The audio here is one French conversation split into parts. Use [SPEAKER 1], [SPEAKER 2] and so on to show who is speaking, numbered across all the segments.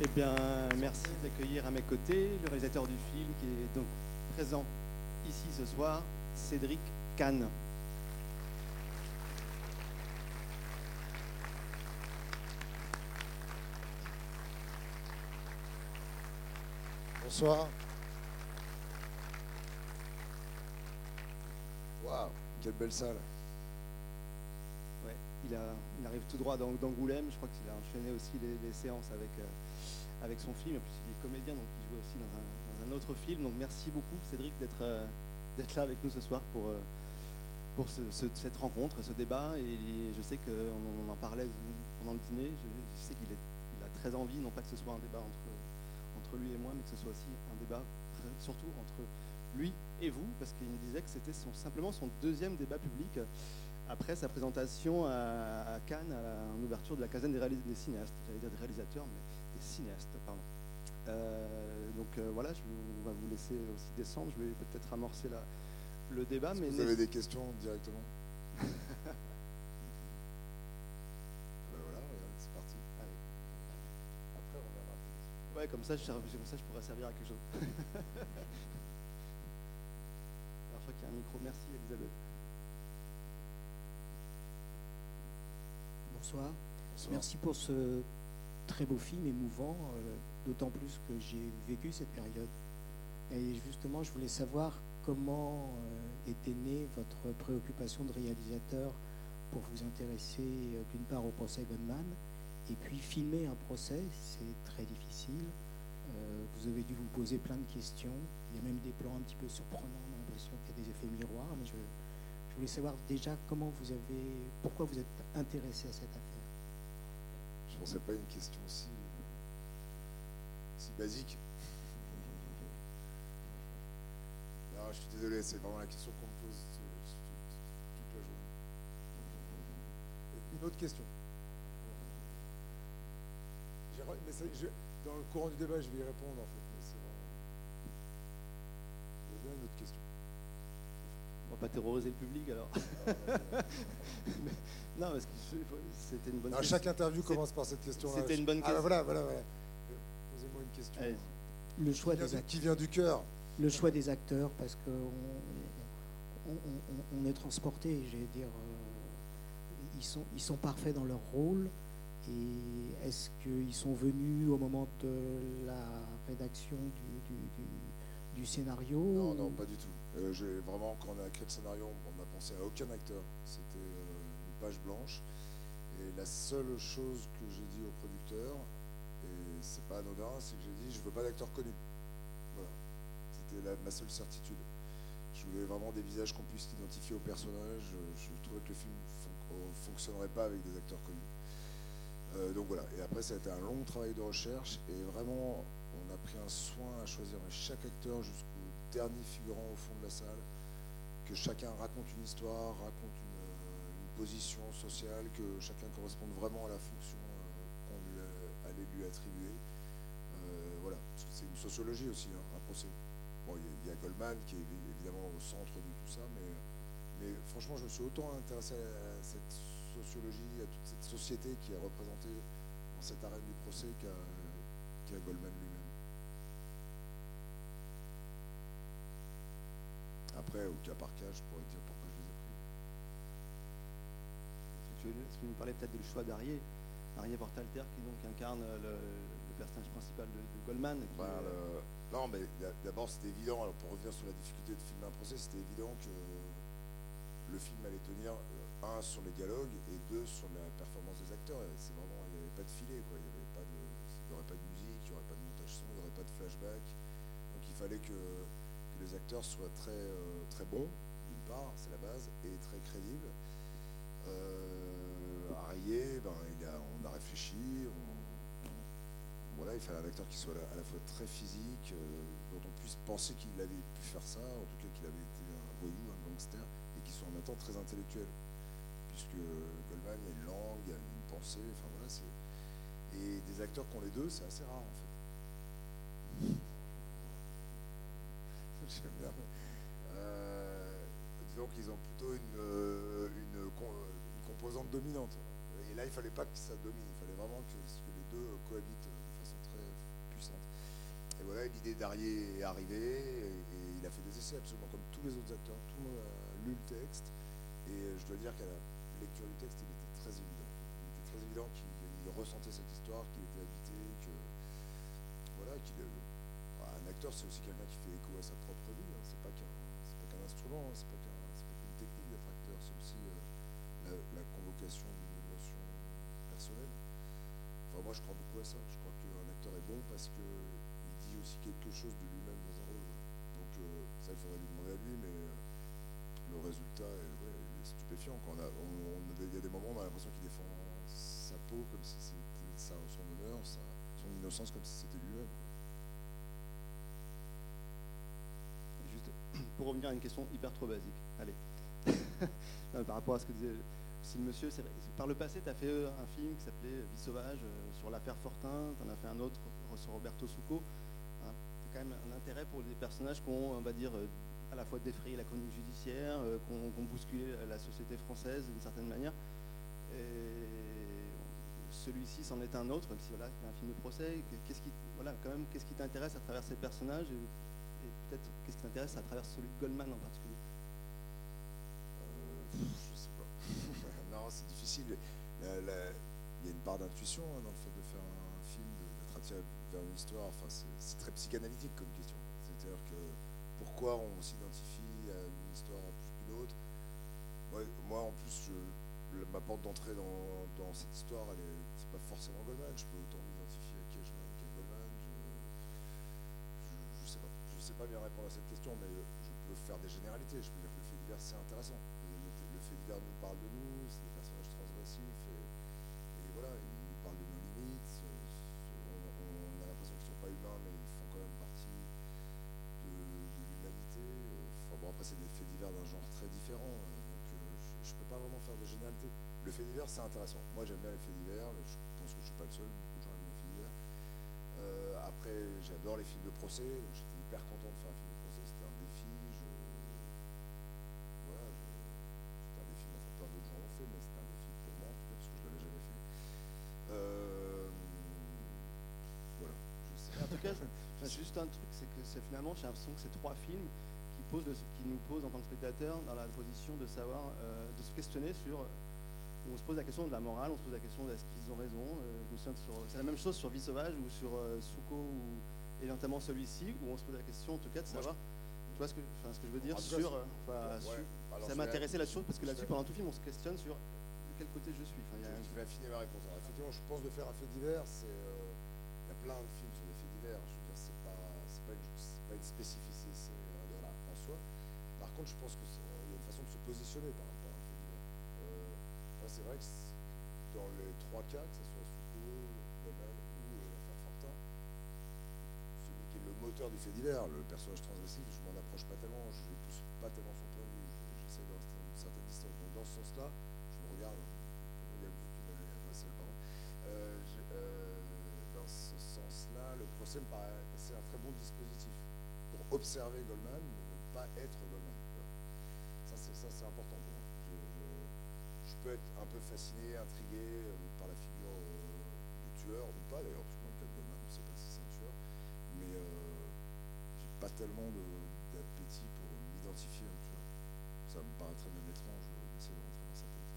[SPEAKER 1] Eh bien, merci d'accueillir à mes côtés le réalisateur du film qui est donc présent ici ce soir, Cédric Kahn.
[SPEAKER 2] Bonsoir. Waouh, quelle belle salle.
[SPEAKER 1] Ouais, il, a, il arrive tout droit d'Ang- d'Angoulême. Je crois qu'il a enchaîné aussi les, les séances avec, euh, avec son film. En plus, il est comédien, donc il joue aussi dans un, autre film. Donc merci beaucoup, Cédric, d'être euh, là avec nous ce soir pour, euh, cette rencontre, ce débat. Et je sais qu'on on en parlait pendant le dîner. Je, sais qu'il a très envie, non pas que ce soit un débat entre, lui et moi, mais que ce soit aussi un débat surtout entre lui et vous, parce qu'il me disait que c'était simplement son deuxième débat public après sa présentation à, Cannes, en ouverture de la caserne des, des cinéastes, j'allais dire des réalisateurs, mais des cinéastes, pardon. Euh, donc euh, voilà, je on va vous laisser aussi descendre, je vais peut-être amorcer la- le débat. Mais
[SPEAKER 2] vous avez des questions directement Ben voilà, c'est parti.
[SPEAKER 1] Allez.
[SPEAKER 2] Après, on verra.
[SPEAKER 1] Ouais, comme ça, je, comme ça, je pourrais servir à quelque chose. Alors, je crois qu'il y a un micro. Merci, Elisabeth.
[SPEAKER 3] Bonsoir.
[SPEAKER 2] Bonsoir.
[SPEAKER 3] Merci pour ce très beau film émouvant, euh, d'autant plus que j'ai vécu cette période. Et justement, je voulais savoir comment euh, était née votre préoccupation de réalisateur pour vous intéresser euh, d'une part au procès Goldman, et puis filmer un procès, c'est très difficile. Vous avez dû vous poser plein de questions. Il y a même des plans un petit peu surprenants, on l'impression qu'il y a des effets miroirs. Mais je, je voulais savoir déjà comment vous avez, pourquoi vous êtes intéressé à cette affaire.
[SPEAKER 2] Je pensais pas une question si, si basique. Je suis désolé, c'est vraiment la question qu'on me pose toute la journée. Une autre question. Dans le courant du débat, je vais y répondre en fait.
[SPEAKER 1] Va pas terroriser le public alors. non, parce que c'était une bonne
[SPEAKER 2] Non,
[SPEAKER 1] question.
[SPEAKER 2] chaque interview commence par cette question-là.
[SPEAKER 1] c'était une bonne
[SPEAKER 2] Ah,
[SPEAKER 1] question.
[SPEAKER 2] voilà, voilà, voilà. Posez-moi une question.
[SPEAKER 1] Allez.
[SPEAKER 3] Le choix
[SPEAKER 2] Qui vient,
[SPEAKER 3] des acteurs.
[SPEAKER 2] qui vient du cœur.
[SPEAKER 3] le choix des acteurs parce que on, on- on- est transporté, j'allais dire, euh, ils sont ils sont parfaits dans leur rôle. Et est-ce qu'ils sont venus au moment de la rédaction du, du- du- du scénario
[SPEAKER 2] Non, non, pas du tout. Euh, j'ai- vraiment, quand on a créé le scénario, on n'a pensé à aucun acteur. C'était euh, une page blanche. Et la seule chose que j'ai dit au producteur, et c'est pas anodin, c'est que j'ai dit je veux pas d'acteurs connus. Voilà. C'était ma seule certitude. Je voulais vraiment des visages qu'on puisse identifier au personnage. Je, je trouvais que le film ne fonctionnerait pas avec des acteurs connus. Euh, donc voilà. Et après, ça a été un long travail de recherche. Et vraiment, on a pris un soin à choisir chaque acteur jusqu'au dernier figurant au fond de la salle. Que chacun raconte une histoire, raconte une, euh, position sociale, que chacun corresponde vraiment à la fonction euh, qu'on lui allait lui attribuer. Euh, voilà. C'est une sociologie aussi, hein, un procès. Bon, il y a- Goldman qui est évi- évidemment au centre de tout ça, mais, franchement, je me suis autant intéressé à cette sociologie, à toute cette société qui est représentée dans cette arène du procès qu'à Goldman lui-même. Après, au cas par cas, je pourrais dire pourquoi je les ai pris.
[SPEAKER 1] Veux, tu nous parler peut-être du choix d'Arié, Arié Portalter qui donc incarne le, le personnage principal de, de Goldman. qui,
[SPEAKER 2] Enfin,
[SPEAKER 1] euh,
[SPEAKER 2] le- Non, mais d'a- d'abord, c'était évident, alors pour revenir sur la difficulté de filmer un procès, c'était évident que le film allait tenir, euh, un, sur les dialogues, et deux, sur la performance des acteurs. C'est vraiment, il n'y avait pas de filet, quoi. Il n'y avait pas de, il y aurait pas de musique, il n'y aurait pas de montage son, il n'y aurait pas de flashback. Donc il fallait que, que les acteurs soient très, euh, très d'une part, c'est la base, et très crédibles. Euh, ben, a, on a réfléchi, voilà, il fallait un acteur qui soit à la, à la fois très physique, euh, dont on puisse penser qu'il avait pu faire ça, en tout cas qu'il avait été un voyou, un gangster, et qui soit en même temps très intellectuel. Puisque Goldman, il y a une langue, il y a une pensée, enfin voilà, c'est. Et des acteurs qui ont les deux, c'est assez rare en fait. Euh, disons qu'ils ont plutôt une, euh, une, composante dominante. Et là, il fallait pas que ça domine, il fallait vraiment que, les deux cohabitent de façon très puissante. Et voilà, l'idée d'Arié est arrivée et, il a fait des essais absolument comme tous les autres acteurs. Tout le monde a lu le texte et je dois dire qu'à la lecture du texte, il était très évident. Il était très évident qu'il ressentait cette histoire, qu'il était habité, que voilà, qu'il un acteur, c'est aussi quelqu'un qui fait écho à sa propre vie. Hein. C'est pas qu'un instrument, hein. c'est pas qu'une technique d'être acteur, c'est aussi euh, la, convocation d'une émotion personnelle. Enfin, moi, je crois beaucoup à ça. Je crois qu'un acteur est bon parce que aussi quelque chose de lui-même dans un rôle. Donc euh, ça, il faudrait lui demander à lui, mais euh, le résultat est, stupéfiant. Quand il y a des moments où on a l'impression qu'il défend sa peau comme si c'était son honneur, son innocence comme si c'était lui-même.
[SPEAKER 1] Pour revenir à une question hyper trop basique. Allez. par rapport à ce que disait si le monsieur, par le passé, tu as fait un film qui s'appelait Vie sauvage sur l'affaire Fortin, tu en as fait un autre sur Roberto Succo quand même un intérêt pour des personnages qui ont, on va dire, euh, à la fois défrayé la chronique judiciaire, euh, qui ont, bousculé la société française d'une certaine manière. celui-ci c'en est un autre, même si c'est un film de procès. Qu'est-ce qui, voilà, t'intéresse à travers ces personnages peut-être qu'est-ce qui t'intéresse à travers celui de Goldman en particulier
[SPEAKER 2] euh, Je sais pas. non, c'est difficile. Il y a une part d'intuition hein, dans le fait de faire un film, d'être attiré vers une histoire. Enfin, c'est très psychanalytique comme question. C'est-à-dire que pourquoi on s'identifie à une histoire plus qu'une autre? Moi, en plus, ma porte d'entrée dans, cette histoire, elle c'est pas forcément Goldman. Je peux autant m'identifier à Cashman qu'à Goldman. Je, ne sais pas. Pas bien répondre à cette question, mais je peux faire des généralités. Je peux dire que le fait divers, c'est intéressant. Le, fait divers nous parle de nous, c'est des personnages transgressifs, et, voilà, ils nous parlent de nos limites humains, mais ils font quand même partie de, l'humanité. Enfin bon, après, c'est des faits divers d'un genre très différent, euh, donc euh, je ne peux pas vraiment faire de généralité. Le fait divers, c'est intéressant. Moi, j'aime bien les faits divers, je pense que je ne suis pas le seul, beaucoup de gens aiment les faits divers. Euh, après, j'adore les films de procès, donc hyper content de faire un film procès, c'était un défi. Je... Voilà, c'était un défi, enfin, plein d'autres gens l'ont fait, mais c'était un défi pour moi, parce que je ne l'avais jamais fait.
[SPEAKER 1] en tout cas, juste un truc, c'est que finalement, j'ai l'impression que ces trois films qui, posent nous posent en tant que spectateurs dans la position de savoir, euh, de se questionner sur. On se pose la question de la morale, on se pose la question de est-ce qu'ils ont raison. Euh, c'est la même chose sur Vie sauvage ou sur euh, ou, et notamment celui-ci, où on se pose la question en tout cas de savoir. tu vois ce que, ce que je veux dire sur, Ça m'intéressait là-dessus, parce que là-dessus, pendant tout le film, on se questionne sur de quel côté je suis.
[SPEAKER 2] Enfin, Je vais affiner ma réponse. effectivement, je pense de faire un fait divers, c'est. Il y a plein de films sur je veux dire, c'est pas, pas, pas, une spécificité euh, en soi. Par contre, je pense qu'il y a une façon de se positionner par rapport à un fait euh, c'est vrai que dans les trois cas, que ce soit moteur du fait divers, le personnage transgressif, je m'en approche pas tellement, je ne pousse pas tellement son point de vue, j'essaie de rester une certaine distance. Donc dans ce sens-là, je me regarde, y a vous qui m'avez adressé la parole. Euh, le procès me paraissait un très bon dispositif pour observer Goldman, mais ne pas être Goldman. Ça, c'est important pour moi. Je, peux être un peu fasciné, intrigué euh, par la figure euh, du tueur, ou pas d'ailleurs, parce que dans le cas de Goldman, on ne sait pas si c'est un tueur, mais euh, pas tellement d'appétit pour m'identifier tueur. Ça me paraîtrait même étrange d'essayer de rentrer dans sa tête.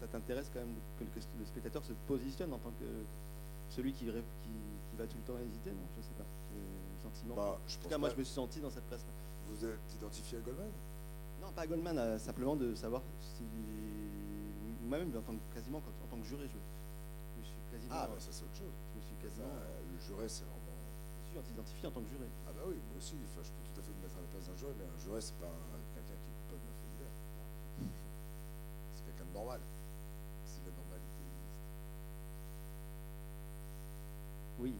[SPEAKER 1] Ça t'intéresse quand même que le spectateur se positionne en tant que celui qui, qui, va tout le temps hésiter, non? Je sais pas. Gentiment.
[SPEAKER 2] Bah,
[SPEAKER 1] en tout cas, moi, je me suis senti dans cette place-là.
[SPEAKER 2] Vous êtes identifié à Goldman?
[SPEAKER 1] Non, pas à Goldman, simplement de savoir si. Moi-même, en tant que, quasiment en tant que juré, je, me suis quasiment.
[SPEAKER 2] Ah, bah, ça, c'est autre chose.
[SPEAKER 1] Je me suis quasiment.
[SPEAKER 2] le juré, c'est
[SPEAKER 1] identifié en tant que juré.
[SPEAKER 2] Ah, bah oui, moi aussi. Enfin, je peux tout à fait me mettre à la place d'un juré, mais un juré, c'est pas quelqu'un qui est coupable d'un fait divers. c'est quelqu'un de normal.
[SPEAKER 1] Oui.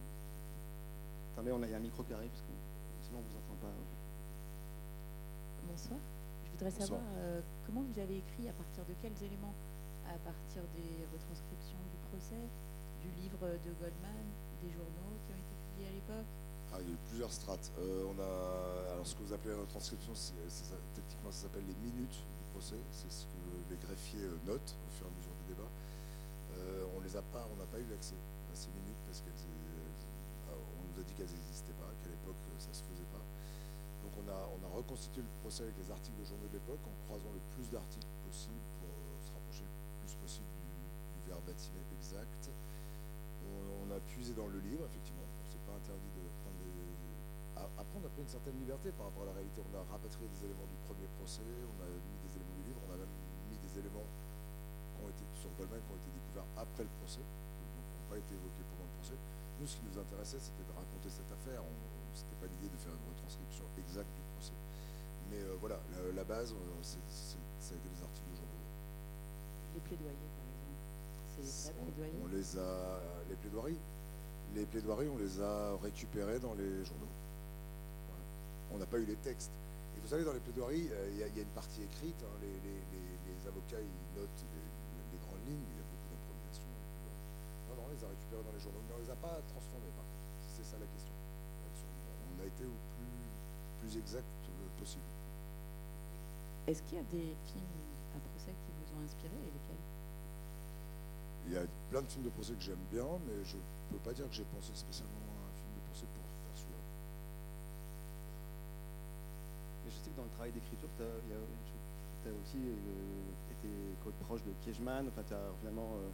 [SPEAKER 1] Attendez, on a, y a un micro arrive, parce que sinon on ne vous entend pas.
[SPEAKER 4] Bonsoir. Je voudrais savoir euh, comment vous avez écrit, à partir de quels éléments? À partir des retranscriptions du procès, du livre de Goldman, des journaux qui ont été publiés à l'époque?
[SPEAKER 2] Ah, il y a eu plusieurs strates. Euh, on a, alors ce que vous appelez la retranscription, techniquement ça s'appelle les minutes du procès. C'est ce que les greffiers euh, notent au fur et à mesure du débat. on les a pas, on n'a pas eu l'accès à 6 minutes parce qu'on nous a dit qu'elles n'existaient pas, qu'à l'époque ça se faisait pas. Donc on a, on a reconstitué le procès avec les articles de journaux de l'époque en croisant le plus d'articles possible pour se rapprocher le plus possible du, du verbatim exact. On, a puisé dans le livre, effectivement. On s'est pas interdit de des. On a pris une certaine liberté par rapport à la réalité. On a rapatrié des éléments du premier procès, on a mis des éléments du livre, on a même mis des éléments qui ont été, sur Goldman qui ont été découverts après le procès, donc qui n'ont pas été évoqués pendant le procès. Nous, ce qui nous intéressait, c'était de raconter cette affaire. Ce n'était pas l'idée de faire une retranscription exacte du procès. Mais euh, voilà, la, base, euh, ça a été les articles de journaux.
[SPEAKER 4] Les plaidoyers, par exemple. C'est on, plaidoyers
[SPEAKER 2] on les a, les plaidoiries. Les plaidoiries, on les a récupérées dans les journaux. On n'a pas eu les textes. Et vous savez, dans les plaidoiries, euh, il y, a une partie écrite. Hein. les, les, les, avocats, ils notent les, grandes lignes, mais il y a beaucoup d'improvisation. Non, non, on les a récupérées dans les journaux, mais on ne les a pas transformées, par contre. C'est ça la question. On a été au plus, plus exact possible.
[SPEAKER 4] Est-ce qu'il y a des films à procès qui vous ont inspiré et lesquels?
[SPEAKER 2] Il y a plein de films de procès que j'aime bien, mais je ne peux pas dire que j'ai pensé spécialement
[SPEAKER 1] travail d'écriture, tu as, aussi euh, été proche de Kiechman, enfin tu as finalement... Euh,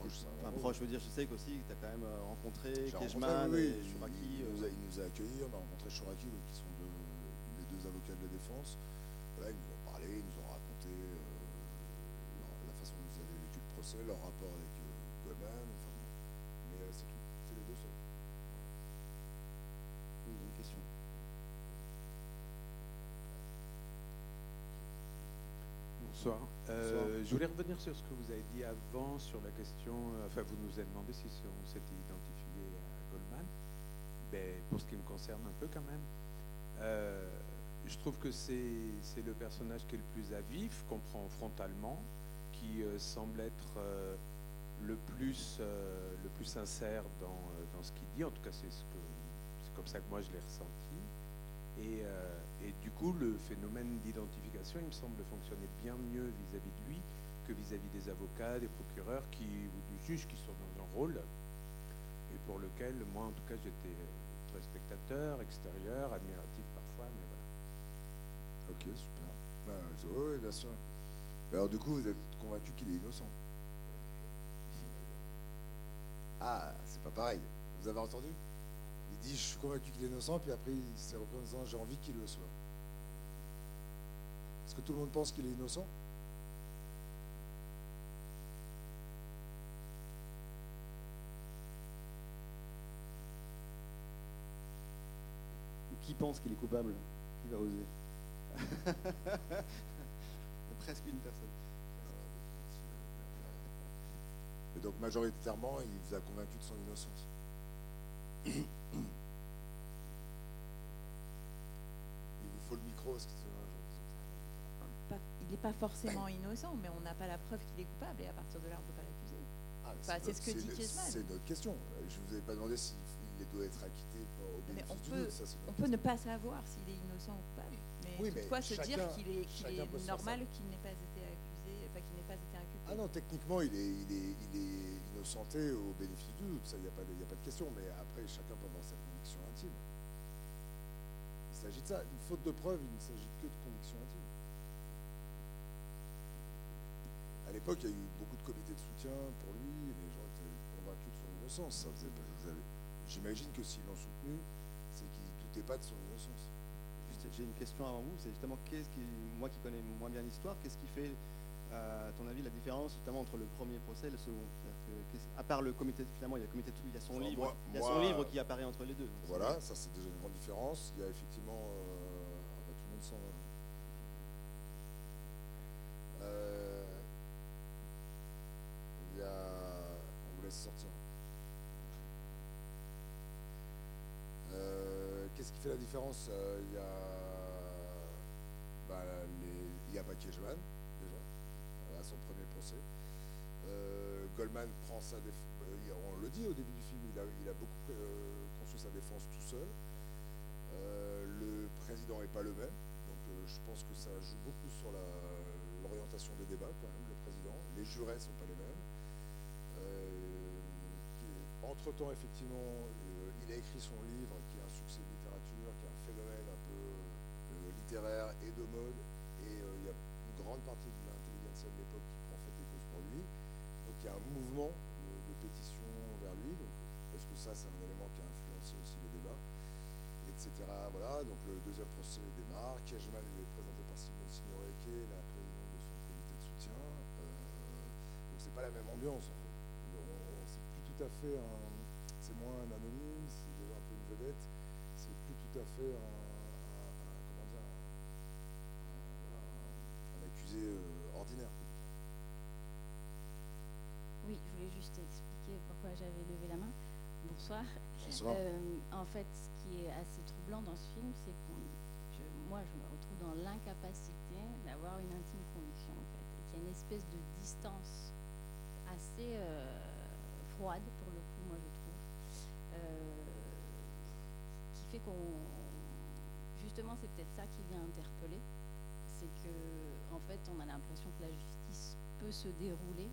[SPEAKER 1] proche, enfin, proche, je veux dire, je sais qu'aussi tu as quand même euh, rencontré Kiechman et Chouraki.
[SPEAKER 2] Il, nous a, il nous a accueillis, on a rencontré Chouraki, qui sont les deux avocats de la défense. Voilà, ils nous ont parlé, ils nous ont raconté la façon dont ils avaient vécu le procès, leur rapport avec
[SPEAKER 5] Bonsoir. Euh, je voulais revenir sur ce que vous avez dit avant sur la question. Euh, enfin, vous nous avez demandé si on s'était identifié à Goldman. Ben, pour ce qui me concerne un peu quand même. Euh, je trouve que c'est le personnage qui est le plus à vif, qu'on prend frontalement, qui semble être le, plus, le plus sincère dans, dans ce qu'il dit. En tout cas, c'est ce comme ça que moi je l'ai ressenti. Et, et du coup, le phénomène d'identification, il me semble fonctionner bien mieux vis-à-vis de lui que vis-à-vis des avocats, des procureurs qui, ou du juge qui sont dans un rôle et pour lequel, moi en tout cas, j'étais très spectateur, extérieur, admiratif parfois, mais voilà.
[SPEAKER 2] Ok, super. Ben, oui, bien sûr. Alors du coup, vous êtes convaincu qu'il est innocent Ah, c'est pas pareil. Vous avez entendu? Il dit je suis convaincu qu'il est innocent, puis après il s'est repris en disant j'ai envie qu'il le soit. Est-ce que tout le monde pense qu'il est innocent?
[SPEAKER 1] Qui pense qu'il est coupable? Qui va oser? Presque une personne.
[SPEAKER 2] Et donc majoritairement, il vous a convaincu de son innocence. Il vous faut le micro, parce que
[SPEAKER 4] il n'est pas forcément innocent, mais on n'a pas la preuve qu'il est coupable et à partir de là, on ne peut pas l'accuser. Ah, c'est ce que dit Kiesman.
[SPEAKER 2] C'est notre question. Je ne vous avais pas demandé s'il doit être acquitté au bénéfice
[SPEAKER 4] on peut, on peut ne pas savoir s'il est innocent ou coupable. Mais oui, toutefois, se dire qu'il est, est normal qu'il n'ait pas été accusé, enfin qu'il n'ait pas été inculpé.
[SPEAKER 2] Ah non, techniquement, il est, innocenté au bénéfice du doute. Ça, il n'y a, pas de question. Mais après, chacun peut avoir sa conviction intime. Il s'agit de ça. Une faute de preuve, il ne s'agit que de conviction intime. à l'époque, il y a eu beaucoup de comités de soutien pour lui, les gens étaient convaincus de son innocence. J'imagine que s'ils l'ont soutenu, c'est qu'ils ne doutaient pas de son innocence.
[SPEAKER 1] J'ai une question avant vous, c'est justement qu'est-ce moi qui connais moins bien l'histoire, qu'est-ce qui fait, à ton avis, la différence notamment entre le premier procès et le second À part le comité, finalement, il y a, le comité de, il y a son, livre, il y a son livre qui apparaît entre les deux.
[SPEAKER 2] Voilà, ça c'est déjà une grande différence. Il y a effectivement, euh, bah, tout le monde s'en sortir. Euh, qu'est-ce qui fait la différence? Euh, Il y a bah, il y a son premier procès. Euh, Goldman prend sa défense, on le dit au début du film, il a, il a beaucoup construit sa défense tout seul. le président n'est pas le même, donc je pense que ça joue beaucoup sur l'orientation des débats quand même, le président. Les jurés sont pas les mêmes entre-temps, effectivement, euh, il a écrit son livre qui est un succès de littérature, qui est un phénomène un peu euh, littéraire et de mode. Et il y a une grande partie de l'époque qui prend fait des causes pour lui. Donc il y a un mouvement de, pétition vers lui. Donc, parce que ça, c'est un élément qui a influencé aussi le débat, etc. Voilà, donc le deuxième procès démarre. Lui est présenté par Simone Signoret, qui est la présidente de son comité de soutien. donc c'est pas la même ambiance en fait tout à fait un. C'est moins un anonyme, c'est un peu une vedette, c'est plus tout à fait un. comment dire un, accusé euh,
[SPEAKER 4] j'avais levé la main. Bonsoir.
[SPEAKER 2] Bonsoir.
[SPEAKER 4] Euh, en fait, ce qui est assez troublant dans ce film, c'est que moi, je me retrouve dans l'incapacité d'avoir une intime conviction, en fait, et qu'il y a une espèce de distance assez. Euh, froide pour le coup, moi je trouve, euh, qui fait qu'on, justement, c'est peut-être ça qui vient interpeller, c'est que en fait, on a l'impression que la justice peut se dérouler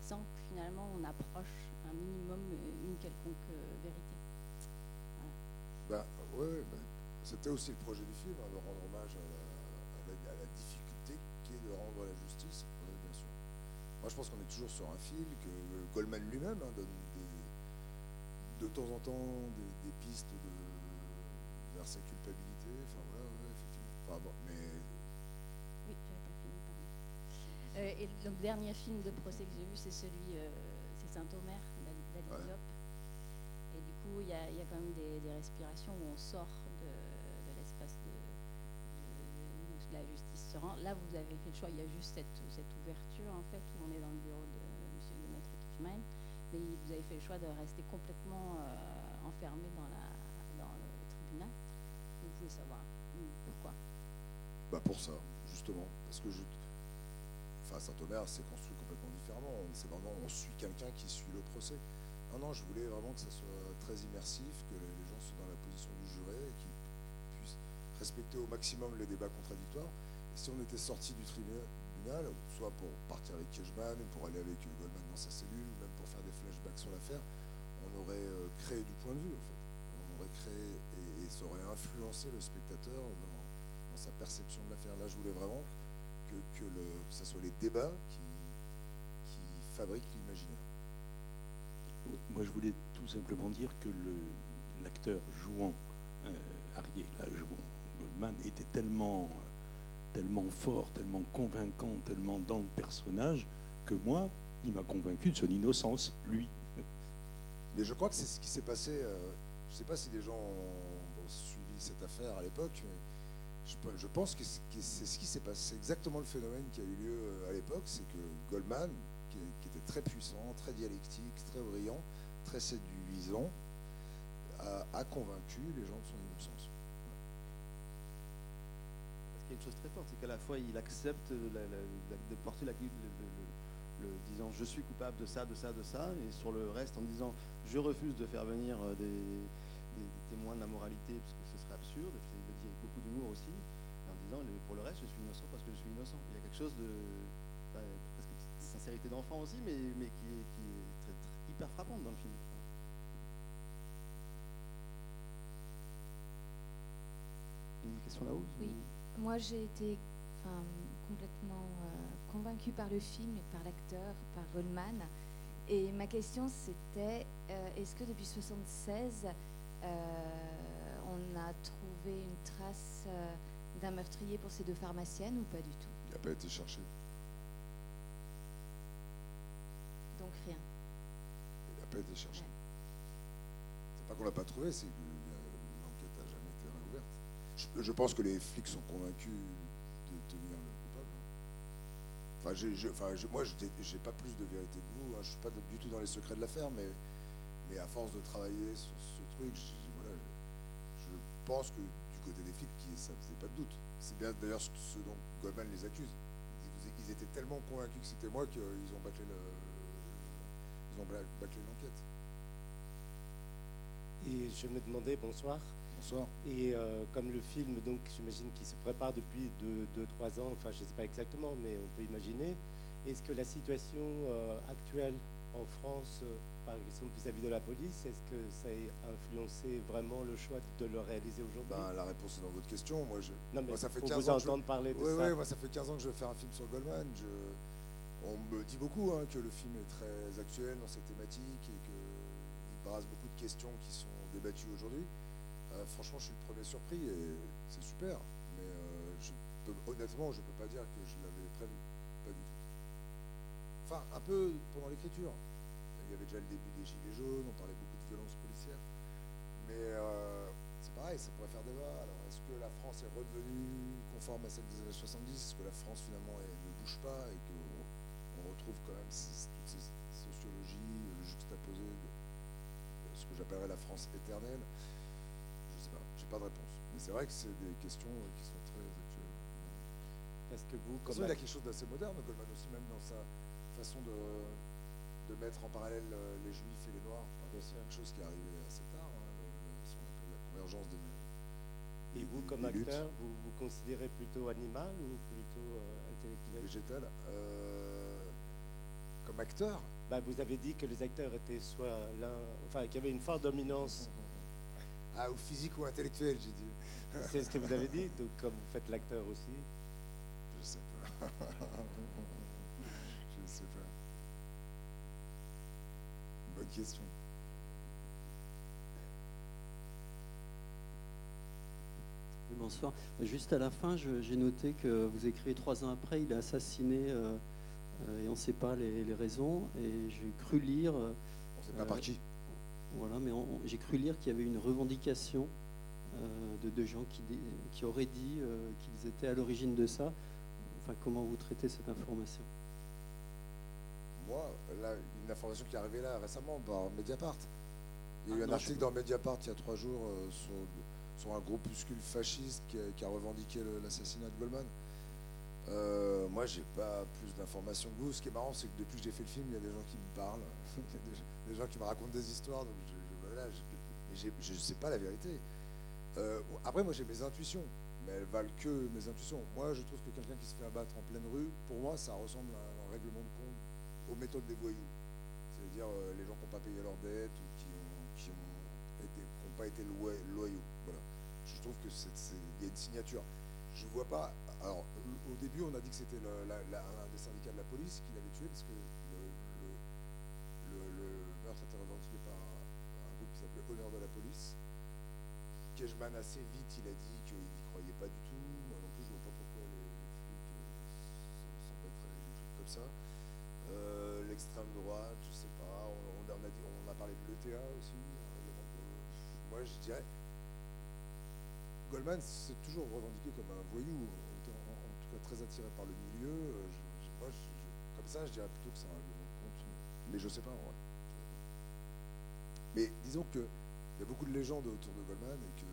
[SPEAKER 4] sans que finalement on approche minimum une quelconque euh, vérité.
[SPEAKER 2] Bah, ouais, bah, c'était aussi le projet du film, hein, de rendre hommage à la, difficulté qui est de rendre la justice, bien sûr. Moi, je pense qu'on est toujours sur un fil que Goldman lui-même hein, donne de temps en temps des, pistes de, vers sa culpabilité. Enfin voilà, effectivement. Enfin, bon, mais...
[SPEAKER 4] Oui, j'avais pas fini, pardon. Euh, et le dernier film de procès que j'ai vu, c'est celui, euh, c'est Saint-Omer Et du coup, il y, y a, quand même des, des, respirations où on sort de, de l'espace de, de, la justice se rend. Là, vous avez fait le choix, il y a juste cette, cette ouverture, en fait, où on est dans le bureau de, monsieur, de Maître Kiffman vous avez fait le choix de rester complètement euh, enfermé dans, la, dans le tribunal. Vous pouvez savoir pourquoi
[SPEAKER 2] bah Pour ça, justement. Parce que je, enfin, Saint-Omer, c'est construit complètement différemment. C'est vraiment, on suit quelqu'un qui suit le procès. Non, non, je voulais vraiment que ça soit très immersif, que les gens soient dans la position du juré et qu'ils puissent respecter au maximum les débats contradictoires. Et si on était sorti du tribunal, soit pour partir avec Kirchman, pour aller avec Goldman dans sa cellule, ou même pour faire des flashbacks sur l'affaire, on aurait euh, créé du point de vue, en fait. On aurait créé, et, ça aurait influencé le spectateur dans, sa perception de l'affaire. Là, je voulais vraiment que, ce soit les débats qui fabriquent l'imaginaire.
[SPEAKER 6] Moi, je voulais tout simplement dire que l'acteur jouant euh, jouant Goldman, était tellement tellement fort, tellement convaincant, tellement dans le personnage, que moi, il m'a convaincu de son innocence, lui.
[SPEAKER 2] Mais je crois que c'est ce qui s'est passé. Euh, je ne sais pas si des gens ont, suivi cette affaire à l'époque, je, pense que c'est ce qui s'est passé. C'est exactement le phénomène qui a eu lieu euh, à l'époque. C'est que Goldman, qui, était très puissant, très dialectique, très brillant, très séduisant, a convaincu les gens de son innocence
[SPEAKER 1] une chose très forte, c'est qu'à la fois il accepte de porter la, le, disant je suis coupable de ça, de ça, de ça, et sur le reste en disant je refuse de faire venir euh, des, témoins de la moralité parce que ce serait absurde, il le dit avec beaucoup d'humour aussi, en disant pour le reste je suis innocent parce que je suis innocent. Il y a quelque chose de sincérité d'enfant aussi, mais, mais qui est, qui est très, hyper frappante dans le film. Une question là-haut
[SPEAKER 7] Oui. Moi, j'ai été complètement euh, convaincue par le film et par l'acteur, par Goldman. Et ma question, c'était euh, est-ce que depuis 1976, euh, on a trouvé une trace d'un meurtrier pour ces deux pharmaciennes ou pas du tout?
[SPEAKER 2] Il n'a pas été cherché.
[SPEAKER 7] Rien.
[SPEAKER 2] Il n'a pas été cherché. C'est pas qu'on l'a pas trouvé, c'est que je, pense que les flics sont convaincus de tenir le coupable. Enfin, moi, je n'ai pas plus de vérité que vous. Hein. Je ne suis pas du tout dans les secrets de l'affaire, mais, mais à force de travailler sur ce truc, je pense que du côté des flics, ça ne faisait pas de doute. C'est bien d'ailleurs ce, dont Goldman les accuse. Ils, étaient tellement convaincus que c'était moi qu'ils ont bâclé l'enquête.
[SPEAKER 3] Et je me demandais, bonsoir, et euh, comme le film, donc j'imagine qu'il se prépare depuis 2-3 ans, enfin je ne sais pas exactement, mais on peut imaginer, est-ce que la situation euh, actuelle
[SPEAKER 8] en France, euh, par exemple vis-à-vis de la police, est-ce que ça a influencé vraiment le choix de le réaliser aujourd'hui?
[SPEAKER 2] Ben, La réponse est dans votre question. Moi, je,
[SPEAKER 8] non, mais
[SPEAKER 2] moi, ça fait
[SPEAKER 8] faut
[SPEAKER 2] 15
[SPEAKER 8] vous
[SPEAKER 2] ans
[SPEAKER 8] entendre je... parler de ça.
[SPEAKER 2] Oui, moi, ça fait 15 ans que je veux faire un film sur Goldman. Je... On me dit beaucoup hein, que le film est très actuel dans ses thématiques et qu'il brasse beaucoup de questions qui sont débattues aujourd'hui. Euh, franchement, je suis le premier surpris et c'est super. Mais euh, honnêtement, je ne peux pas dire que je l'avais prévu. Pas du tout. Enfin, un peu pendant l'écriture. Il y avait déjà le début des Gilets jaunes, on parlait beaucoup de violences policières. Mais euh, c'est pareil, ça pourrait faire débat. Alors, est-ce que la France est redevenue conforme à celle des années 70 Est-ce que la France, finalement, ne bouge pas et on retrouve quand même toutes ces sociologies juxtaposées de, ce que j'appellerais la France éternelle Je ne sais pas, j'ai pas de réponse. Mais c'est vrai que c'est des questions qui sont très actuelles.
[SPEAKER 8] Parce que vous,
[SPEAKER 2] comme. il a quelque chose d'assez moderne, Goldman aussi, même dans sa façon de, de mettre en parallèle euh, les juifs et les noirs. Enfin, c'est quelque chose qui est arrivé assez tard, hein, le, ce qu'on appelle la convergence des.
[SPEAKER 8] Et vous, comme acteur, vous vous considérez plutôt animal ou plutôt euh, intellectuel?
[SPEAKER 2] Végétal euh, Comme acteur
[SPEAKER 8] bah, Vous avez dit que les acteurs étaient soit l'un. Enfin, qu'il y avait une forte dominance.
[SPEAKER 2] Ah, ou physique ou intellectuel, j'ai dit.
[SPEAKER 8] C'est ce que vous avez dit, donc comme vous faites l'acteur aussi
[SPEAKER 2] Je sais pas. je sais pas. Bonne question.
[SPEAKER 9] Bonsoir. Juste à la fin, j'ai noté que vous écrivez trois ans après, il est assassiné euh, et on ne sait pas les, les raisons. Et j'ai cru lire.
[SPEAKER 2] on ne sait pas par qui.
[SPEAKER 9] Voilà, mais j'ai cru lire qu'il y avait une revendication euh, de, de, gens qui, qui auraient dit qu'ils étaient à l'origine de ça. Enfin, comment vous traitez cette information?
[SPEAKER 2] Moi, là, une information qui est arrivée là récemment par Mediapart. Il y a eu
[SPEAKER 9] Ah,
[SPEAKER 2] un
[SPEAKER 9] non,
[SPEAKER 2] article
[SPEAKER 9] je-
[SPEAKER 2] dans Mediapart il y a trois jours euh, sur, sur un groupuscule fasciste qui a, qui a revendiqué l'assassinat de Goldman. Euh, moi, j'ai pas plus d'informations que vous. Ce qui est marrant, c'est que depuis que j'ai fait le film, il y a des gens qui me parlent, des, gens qui me racontent des histoires. Donc, je, je- je- je ne sais pas la vérité. Euh, après, moi, j'ai mes intuitions, mais elles valent que mes intuitions. Moi, je trouve que quelqu'un qui se fait abattre en pleine rue, pour moi, ça ressemble à un règlement de compte aux méthodes des voyous. C'est-à-dire euh, les gens qui n'ont pas payé leurs dettes ou qui n'ont pas été loyaux. Voilà. Je trouve que c'est, il y a une signature. Je vois pas. Alors, au- début, on a dit que c'était un des syndicats de la police qui l'avait tué parce que le, meurtre était revendiqué par un, groupe qui s'appelait Honneur de la police. Kejman, assez vite, il a dit qu'il n'y croyait pas du tout. Moi non plus, je vois pas pourquoi les, flics euh, s'embêteraient des trucs comme ça. Euh, L'extrême droite, je sais pas. On, a on a parlé de l'ETA aussi. de- Moi, je dirais. Goldman s'est toujours revendiqué comme un voyou, en, en- en tout cas très attiré par le milieu. Euh, moi, je- comme ça, je dirais plutôt que c'est un compte. Mais je sais pas. Mais disons que il y a beaucoup de légendes autour de Goldman et que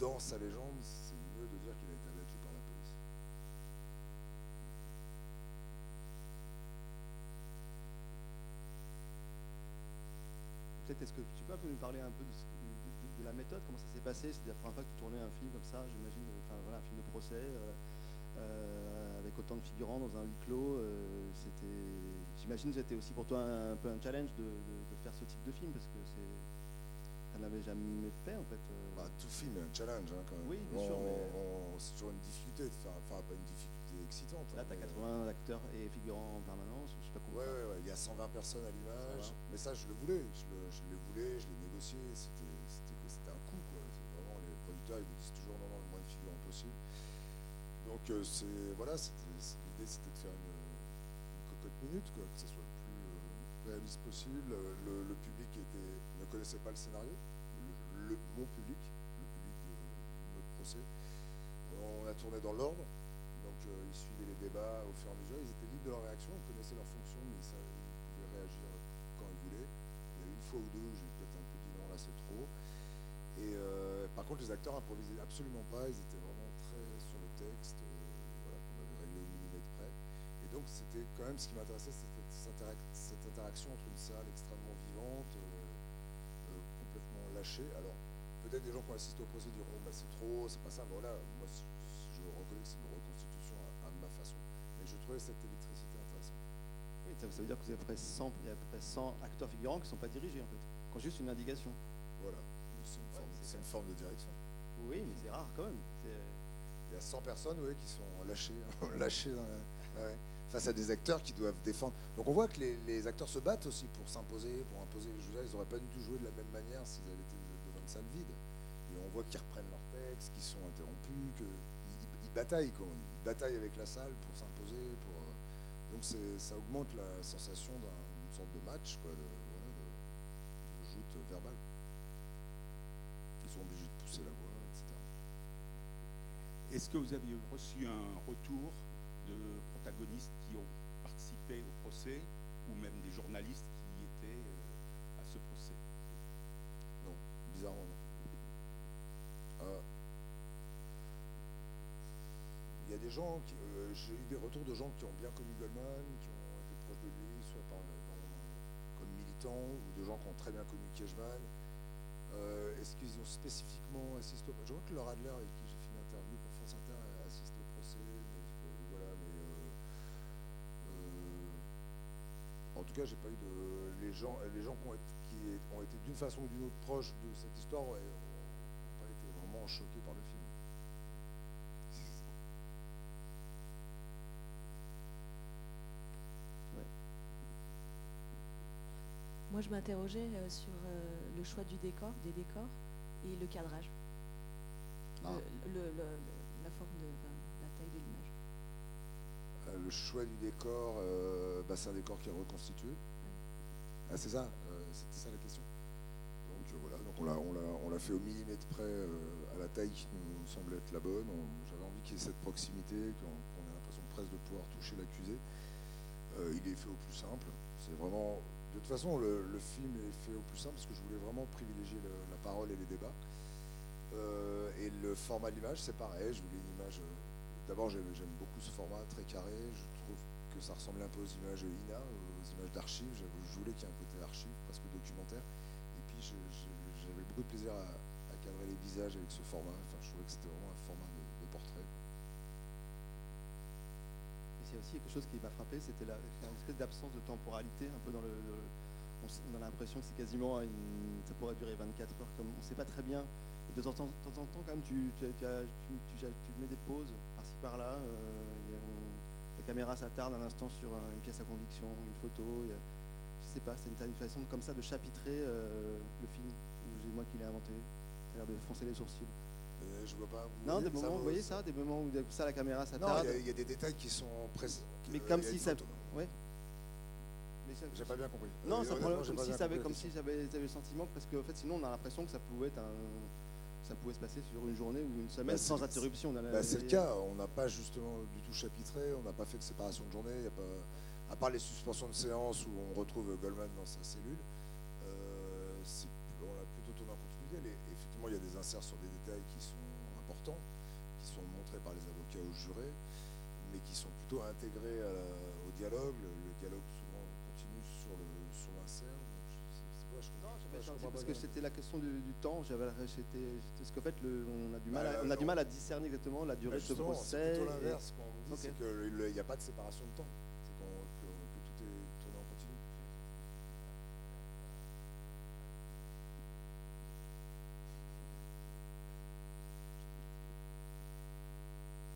[SPEAKER 2] dans sa légende, c'est mieux de dire qu'il a été abattu par la police.
[SPEAKER 1] Peut-être est-ce que tu peux nous parler un peu de, la méthode, comment ça s'est passé? C'était la première fois que tu tournais un film comme ça, j'imagine, euh, enfin voilà, un film de procès euh, euh, avec autant de figurants dans un huis clos. euh, c'était, j'imagine, que c'était aussi pour toi un, un peu un challenge de, de- de faire ce type de film parce que c'est, n'avait jamais fait en fait. euh.
[SPEAKER 2] Bah, tout film est un challenge hein, quand même.
[SPEAKER 1] Oui, bien
[SPEAKER 2] On-
[SPEAKER 1] sûr, mais-
[SPEAKER 2] c'est toujours une difficulté de faire, enfin pas une difficulté excitante.
[SPEAKER 1] Là,
[SPEAKER 2] hein,
[SPEAKER 1] tu as
[SPEAKER 2] mais-
[SPEAKER 1] 80 acteurs et figurants en permanence, je sais pas
[SPEAKER 2] Ouais,
[SPEAKER 1] comment.
[SPEAKER 2] ouais, ouais, il y a 120 personnes à l'image.
[SPEAKER 1] 120.
[SPEAKER 2] Mais ça, je le voulais. Je le, je le voulais, je l'ai négocié. C'était, un coup, quoi. C'est vraiment, les producteurs, ils vous disent toujours non, non, le moins de figurants possible. Donc, euh, c'est, voilà, l'idée, c'était de faire une, cocotte minute, quoi, que ce soit le plus euh, réaliste possible. Euh, Le, public était, ne connaissait pas le scénario. Le, le- mon public, le public de notre procès. On a tourné dans l'ordre. Donc euh, ils suivaient les débats au fur et à mesure, ils étaient libres de leur réaction, on connaissait leur fonction, mais ils pouvaient réagir quand ils voulaient. Il y a une fois ou deux où j'ai peut-être un peu dit non là c'est trop. Et euh, par contre les acteurs improvisaient absolument pas, ils étaient vraiment très sur le texte, euh, voilà, qu'on avait réglé au millimètre près. Et donc c'était quand même ce qui m'intéressait, c'était cette, interac- cette interaction entre une salle extrêmement vivante, euh, euh, complètement lâchée. Alors peut-être des gens qui ont assisté au procès diront bah, c'est trop, c'est pas ça. Voilà, moi je reconnais que c'est une reconstitution à, à ma façon. Mais je trouvais cette électricité intéressante.
[SPEAKER 1] Oui, ça, veut dire que vous avez près 100, il y a près 100 acteurs figurants qui ne sont pas dirigés, en fait, qui ont juste une indication.
[SPEAKER 2] Voilà, c'est une, forme- c'est une forme de direction.
[SPEAKER 1] Oui, mais c'est rare quand même.
[SPEAKER 2] Il y a 100 personnes ouais, qui sont lâchées, lâchées dans la- ouais, face à des acteurs qui doivent défendre. Donc on voit que les, les acteurs se battent aussi pour s'imposer, pour imposer. Je veux dire, ils n'auraient pas du tout joué de la même manière s'ils avaient été devant une salle vide. Et on voit qu'ils reprennent leurs textes, qu'ils sont interrompus, qu'ils ils bataillent, quoi. Ils bataillent avec la salle pour s'imposer. Pour, euh, donc ça augmente la sensation d'un- d'une sorte de match, quoi, de, voilà, de, de joute verbale. Ils sont obligés de pousser la voix, etc.
[SPEAKER 6] Est-ce que vous avez reçu un retour de qui ont participé au procès ou même des journalistes qui étaient euh, à ce procès
[SPEAKER 2] Non, bizarrement non. Euh, Il y a des gens, qui- euh, j'ai eu des retours de gens qui ont bien connu Goldman, qui ont été proches de lui, soit par, comme militants, ou de gens qui ont très bien connu Kiechman. Euh, Est-ce qu'ils ont spécifiquement assisté au Je vois que Laura Adler, avec qui j'ai fait une interview pour France Inter, a assisté au procès. Mais, euh, voilà, mais euh, euh, en tout cas, j'ai pas eu de. Les gens, les gens qui ont été, qui ont été d'une façon ou d'une autre proches de cette histoire ouais, n'ont pas été vraiment choqués par le film.
[SPEAKER 10] Moi, je m'interrogeais euh, sur euh, le choix du décor, des décors et le cadrage.
[SPEAKER 2] Ah.
[SPEAKER 10] Le- le- le- le- la forme de enfin, la taille de l'image.
[SPEAKER 2] Euh, le choix du décor, euh, bah, c'est un décor qui est reconstitué. Ah, c'est ça euh, C'était ça la question Donc euh, voilà, donc on l'a, on, l'a, on l'a fait au millimètre près euh, à la taille qui nous semble être la bonne. On- j'avais envie qu'il y ait cette proximité, qu'on, qu'on ait l'impression presque de pouvoir toucher l'accusé. Euh, il est fait au plus simple. C'est vraiment. De toute façon, le, le film est fait au plus simple parce que je voulais vraiment privilégier le- la parole et les débats. Euh, et le format de l'image, c'est pareil. Je voulais une image. D'abord, j'aime, beaucoup ce format très carré. Je trouve que ça ressemble un peu aux images INA, aux images d'archives. Je, voulais qu'il y ait un côté archive, presque documentaire. Et puis, j'avais beaucoup de plaisir à, cadrer les visages avec ce format. Enfin, je trouvais que c'était vraiment un format de, de portrait.
[SPEAKER 1] Et c'est aussi quelque chose qui m'a frappé, c'était une espèce d'absence de temporalité, un peu dans le. on, a l'impression que c'est quasiment une, ça pourrait durer 24 heures, comme on ne sait pas très bien. Et de temps en, de temps, temps, quand même, tu mets des pauses par-ci par-là. euh, la caméra s'attarde un instant sur un- une pièce à conviction, une photo. a- je sais pas, c'est une, façon comme ça de chapitrer euh, le film. C'est moi qui l'ai inventé. Ça a l'air de froncer les sourcils.
[SPEAKER 2] Euh, je vois pas. vous
[SPEAKER 1] Non,
[SPEAKER 2] voyez
[SPEAKER 1] des moments, vous voyez ça, des moments où ça la caméra
[SPEAKER 2] Non,
[SPEAKER 1] s'attarde.
[SPEAKER 2] il y a- il y, a des détails qui sont présents.
[SPEAKER 1] Mais comme si ça. ça-
[SPEAKER 2] J'ai pas bien compris.
[SPEAKER 1] Non,
[SPEAKER 2] Euh,
[SPEAKER 1] ça prend- comme si ça avait, comme si j'avais le sentiment, parce fait, sinon, on a l'impression que ça pouvait être un, ça pouvait se passer sur une journée ou une semaine
[SPEAKER 2] Bah,
[SPEAKER 1] sans interruption. La-
[SPEAKER 2] Bah, c'est le cas. On n'a pas justement du tout chapitré. On n'a pas fait de séparation de journée. il y a pas, à part les suspensions de séance où on retrouve Goldman dans sa cellule, euh, on a plutôt tourné en continuité. Effectivement, il y a des inserts sur des détails qui sont importants, qui sont montrés par les avocats aux jurés, mais qui sont plutôt intégrés à la- au dialogue. Le, le dialogue souvent continue sur sur
[SPEAKER 1] parce que c'était la question du, du temps. J'avais, c'était, parce qu'en fait, le- on a du mal, à,
[SPEAKER 2] Bah,
[SPEAKER 1] on a du mal à discerner exactement la
[SPEAKER 2] Bah,
[SPEAKER 1] durée de ce
[SPEAKER 2] justement,
[SPEAKER 1] procès.
[SPEAKER 2] C'est plutôt l'inverse c'est qu'il n'y a pas de séparation de temps. C'est qu'on- que, que tout est tourné en continu.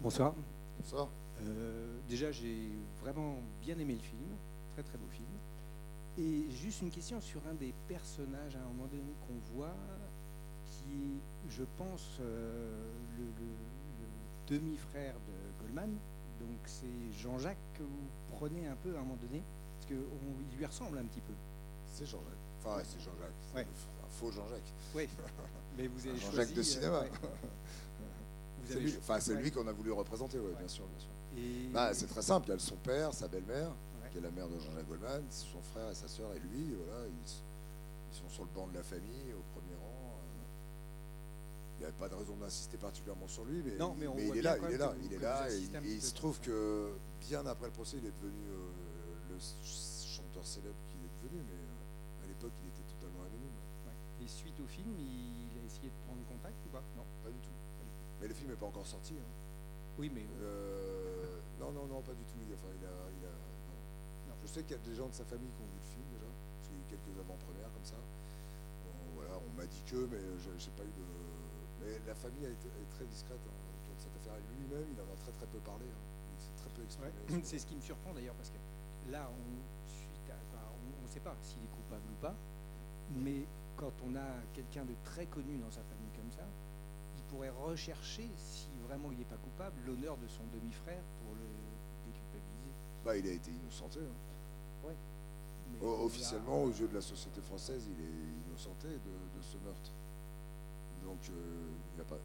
[SPEAKER 11] Bonsoir.
[SPEAKER 2] Bonsoir.
[SPEAKER 11] Euh, déjà, j'ai vraiment bien aimé le film, très très beau film. Et juste une question sur un des personnages à un moment donné qu'on voit, qui est, je pense, euh, le, le- le demi-frère de Goldman. Donc c'est Jean-Jacques que vous prenez un peu à un moment donné, parce qu'il lui ressemble un petit peu.
[SPEAKER 2] C'est Jean-Jacques. Enfin, ouais, c'est Jean-Jacques.
[SPEAKER 11] Ouais.
[SPEAKER 2] un faux Jean-Jacques.
[SPEAKER 11] Oui, mais vous avez
[SPEAKER 2] Jean-Jacques de
[SPEAKER 11] euh,
[SPEAKER 2] cinéma.
[SPEAKER 11] ouais.
[SPEAKER 2] C'est lui, enfin, lui qu'on a voulu représenter, ouais, bien sûr, bien sûr.
[SPEAKER 11] Et-
[SPEAKER 2] Bah, c'est très simple. Il y a son père, sa belle-mère. Qui est la mère de Jean-Jacques Goldman, son frère et sa sœur et lui. Voilà, ils, sont sur le banc de la famille, au premier rang. Il n'y avait pas de raison d'insister particulièrement sur lui, mais,
[SPEAKER 11] Non, mais on
[SPEAKER 2] il est là, il est là, il est là. Et, il se trouve que bien après le procès, il est devenu euh, le ch- chanteur célèbre qu'il est devenu, mais euh, à l'époque, il était totalement anonyme.
[SPEAKER 11] Ouais. Et suite au film, il a essayé de prendre contact ou pas? Non.
[SPEAKER 2] Pas du tout. Mais le film n'est pas encore sorti. hein.
[SPEAKER 11] Oui, mais
[SPEAKER 2] Euh, non, non, non, pas du tout. Il, enfin, il a, il. Je sais qu'il y a des gens de sa famille qui ont vu le film déjà, parce qu'il y a eu quelques avant-premières comme ça. voilà, on m'a dit que, mais j'ai pas eu de. Mais la famille a été, est très discrète hein, autour de cette affaire. Lui-même, il en a très très peu parlé. Hein. Il s'est très peu exprimé.
[SPEAKER 11] c'est ce qui me surprend d'ailleurs, parce que là, on ne sait pas s'il est coupable ou pas, mais quand on a quelqu'un de très connu dans sa famille comme ça, il pourrait rechercher, si vraiment il n'est pas coupable, l'honneur de son demi-frère pour le déculpabiliser.
[SPEAKER 2] Bah, il a été innocenté. Hein. Ouais. officiellement, aux yeux de la société française, il est innocenté de, ce meurtre. Donc, euh, a pas.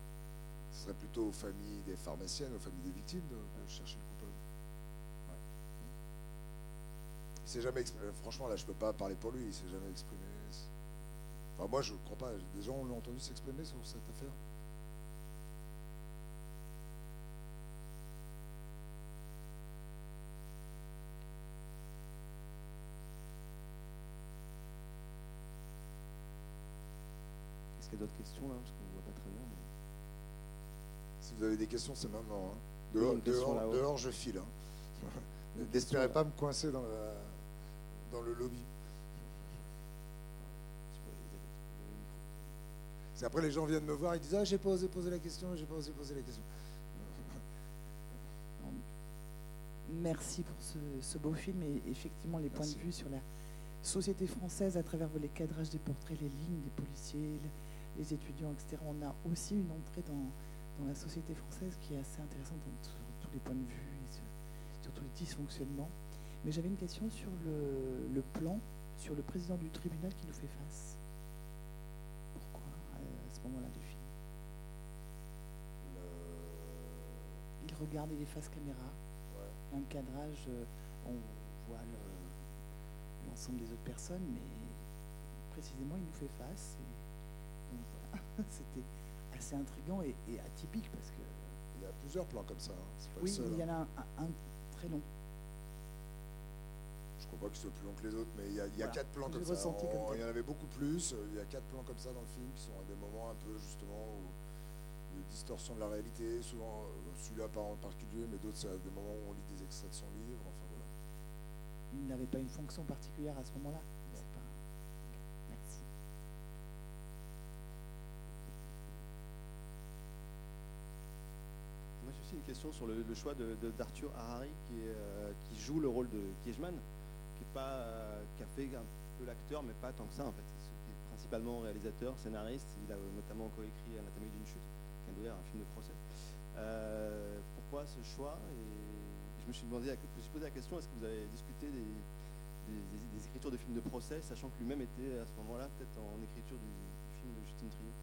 [SPEAKER 2] Ce serait plutôt aux familles des pharmaciennes, aux familles des victimes de, chercher le coupable. Ouais. Il s'est jamais exprimé. Franchement, là, je peux pas parler pour lui. Il s'est jamais exprimé. Enfin, moi, je ne crois pas. Des gens l'ont entendu s'exprimer sur cette affaire.
[SPEAKER 1] D'autres questions là Parce qu'on ne voit pas très bien.
[SPEAKER 2] Si vous avez des questions, c'est maintenant. Hein. Dehors, dehors, je file. Hein. N'espérez pas me coincer dans, dans le lobby. C'est après les gens viennent me voir, ils disent Ah, j'ai pas osé poser la question, j'ai pas osé poser la question.
[SPEAKER 12] Merci pour ce, beau film et effectivement les points de vue sur la société française à travers les cadrages des portraits, les lignes des policiers, les, étudiants, etc. On a aussi une entrée dans, la société française qui est assez intéressante sur tous les points de vue et sur, tous les dysfonctionnements. Mais j'avais une question sur le plan, sur le président du tribunal qui nous fait face moment-là du film? Il regarde, il efface caméra. un cadrage, euh, on voit l'ensemble des autres personnes, mais précisément, il nous fait face. C'était assez intriguant et, atypique parce que.
[SPEAKER 2] Il y a plusieurs plans comme ça. Hein.
[SPEAKER 12] oui, il y en
[SPEAKER 2] a
[SPEAKER 12] un, très long.
[SPEAKER 2] Je ne crois pas qu'il soit plus long que les autres, mais il y a, quatre plans comme ça. il y en avait beaucoup plus. Il y a quatre plans comme ça dans le film qui sont à des moments un peu justement de distorsion de la réalité. Souvent, euh, celui-là pas en particulier, mais d'autres, c'est à des moments où on lit des extraits de son livre. Enfin, voilà.
[SPEAKER 12] Il n'avait pas une fonction particulière à ce moment-là. Merci.
[SPEAKER 1] Moi, j'ai aussi une question sur le, choix d'Arthur Harari qui, euh, qui, joue le rôle de Kiejman qui, est pas, euh, qui a fait un peu l'acteur, mais pas tant que ça en fait. Il est principalement réalisateur, scénariste. Il a notamment coécrit Anatomie d'une chute, qui est un film de procès. Euh, pourquoi ce choix? Je me suis demandé, je me suis posé la question est-ce que vous avez discuté des, écritures de films de procès, sachant que lui-même était à ce moment-là peut-être en écriture du, film de Justin Trier?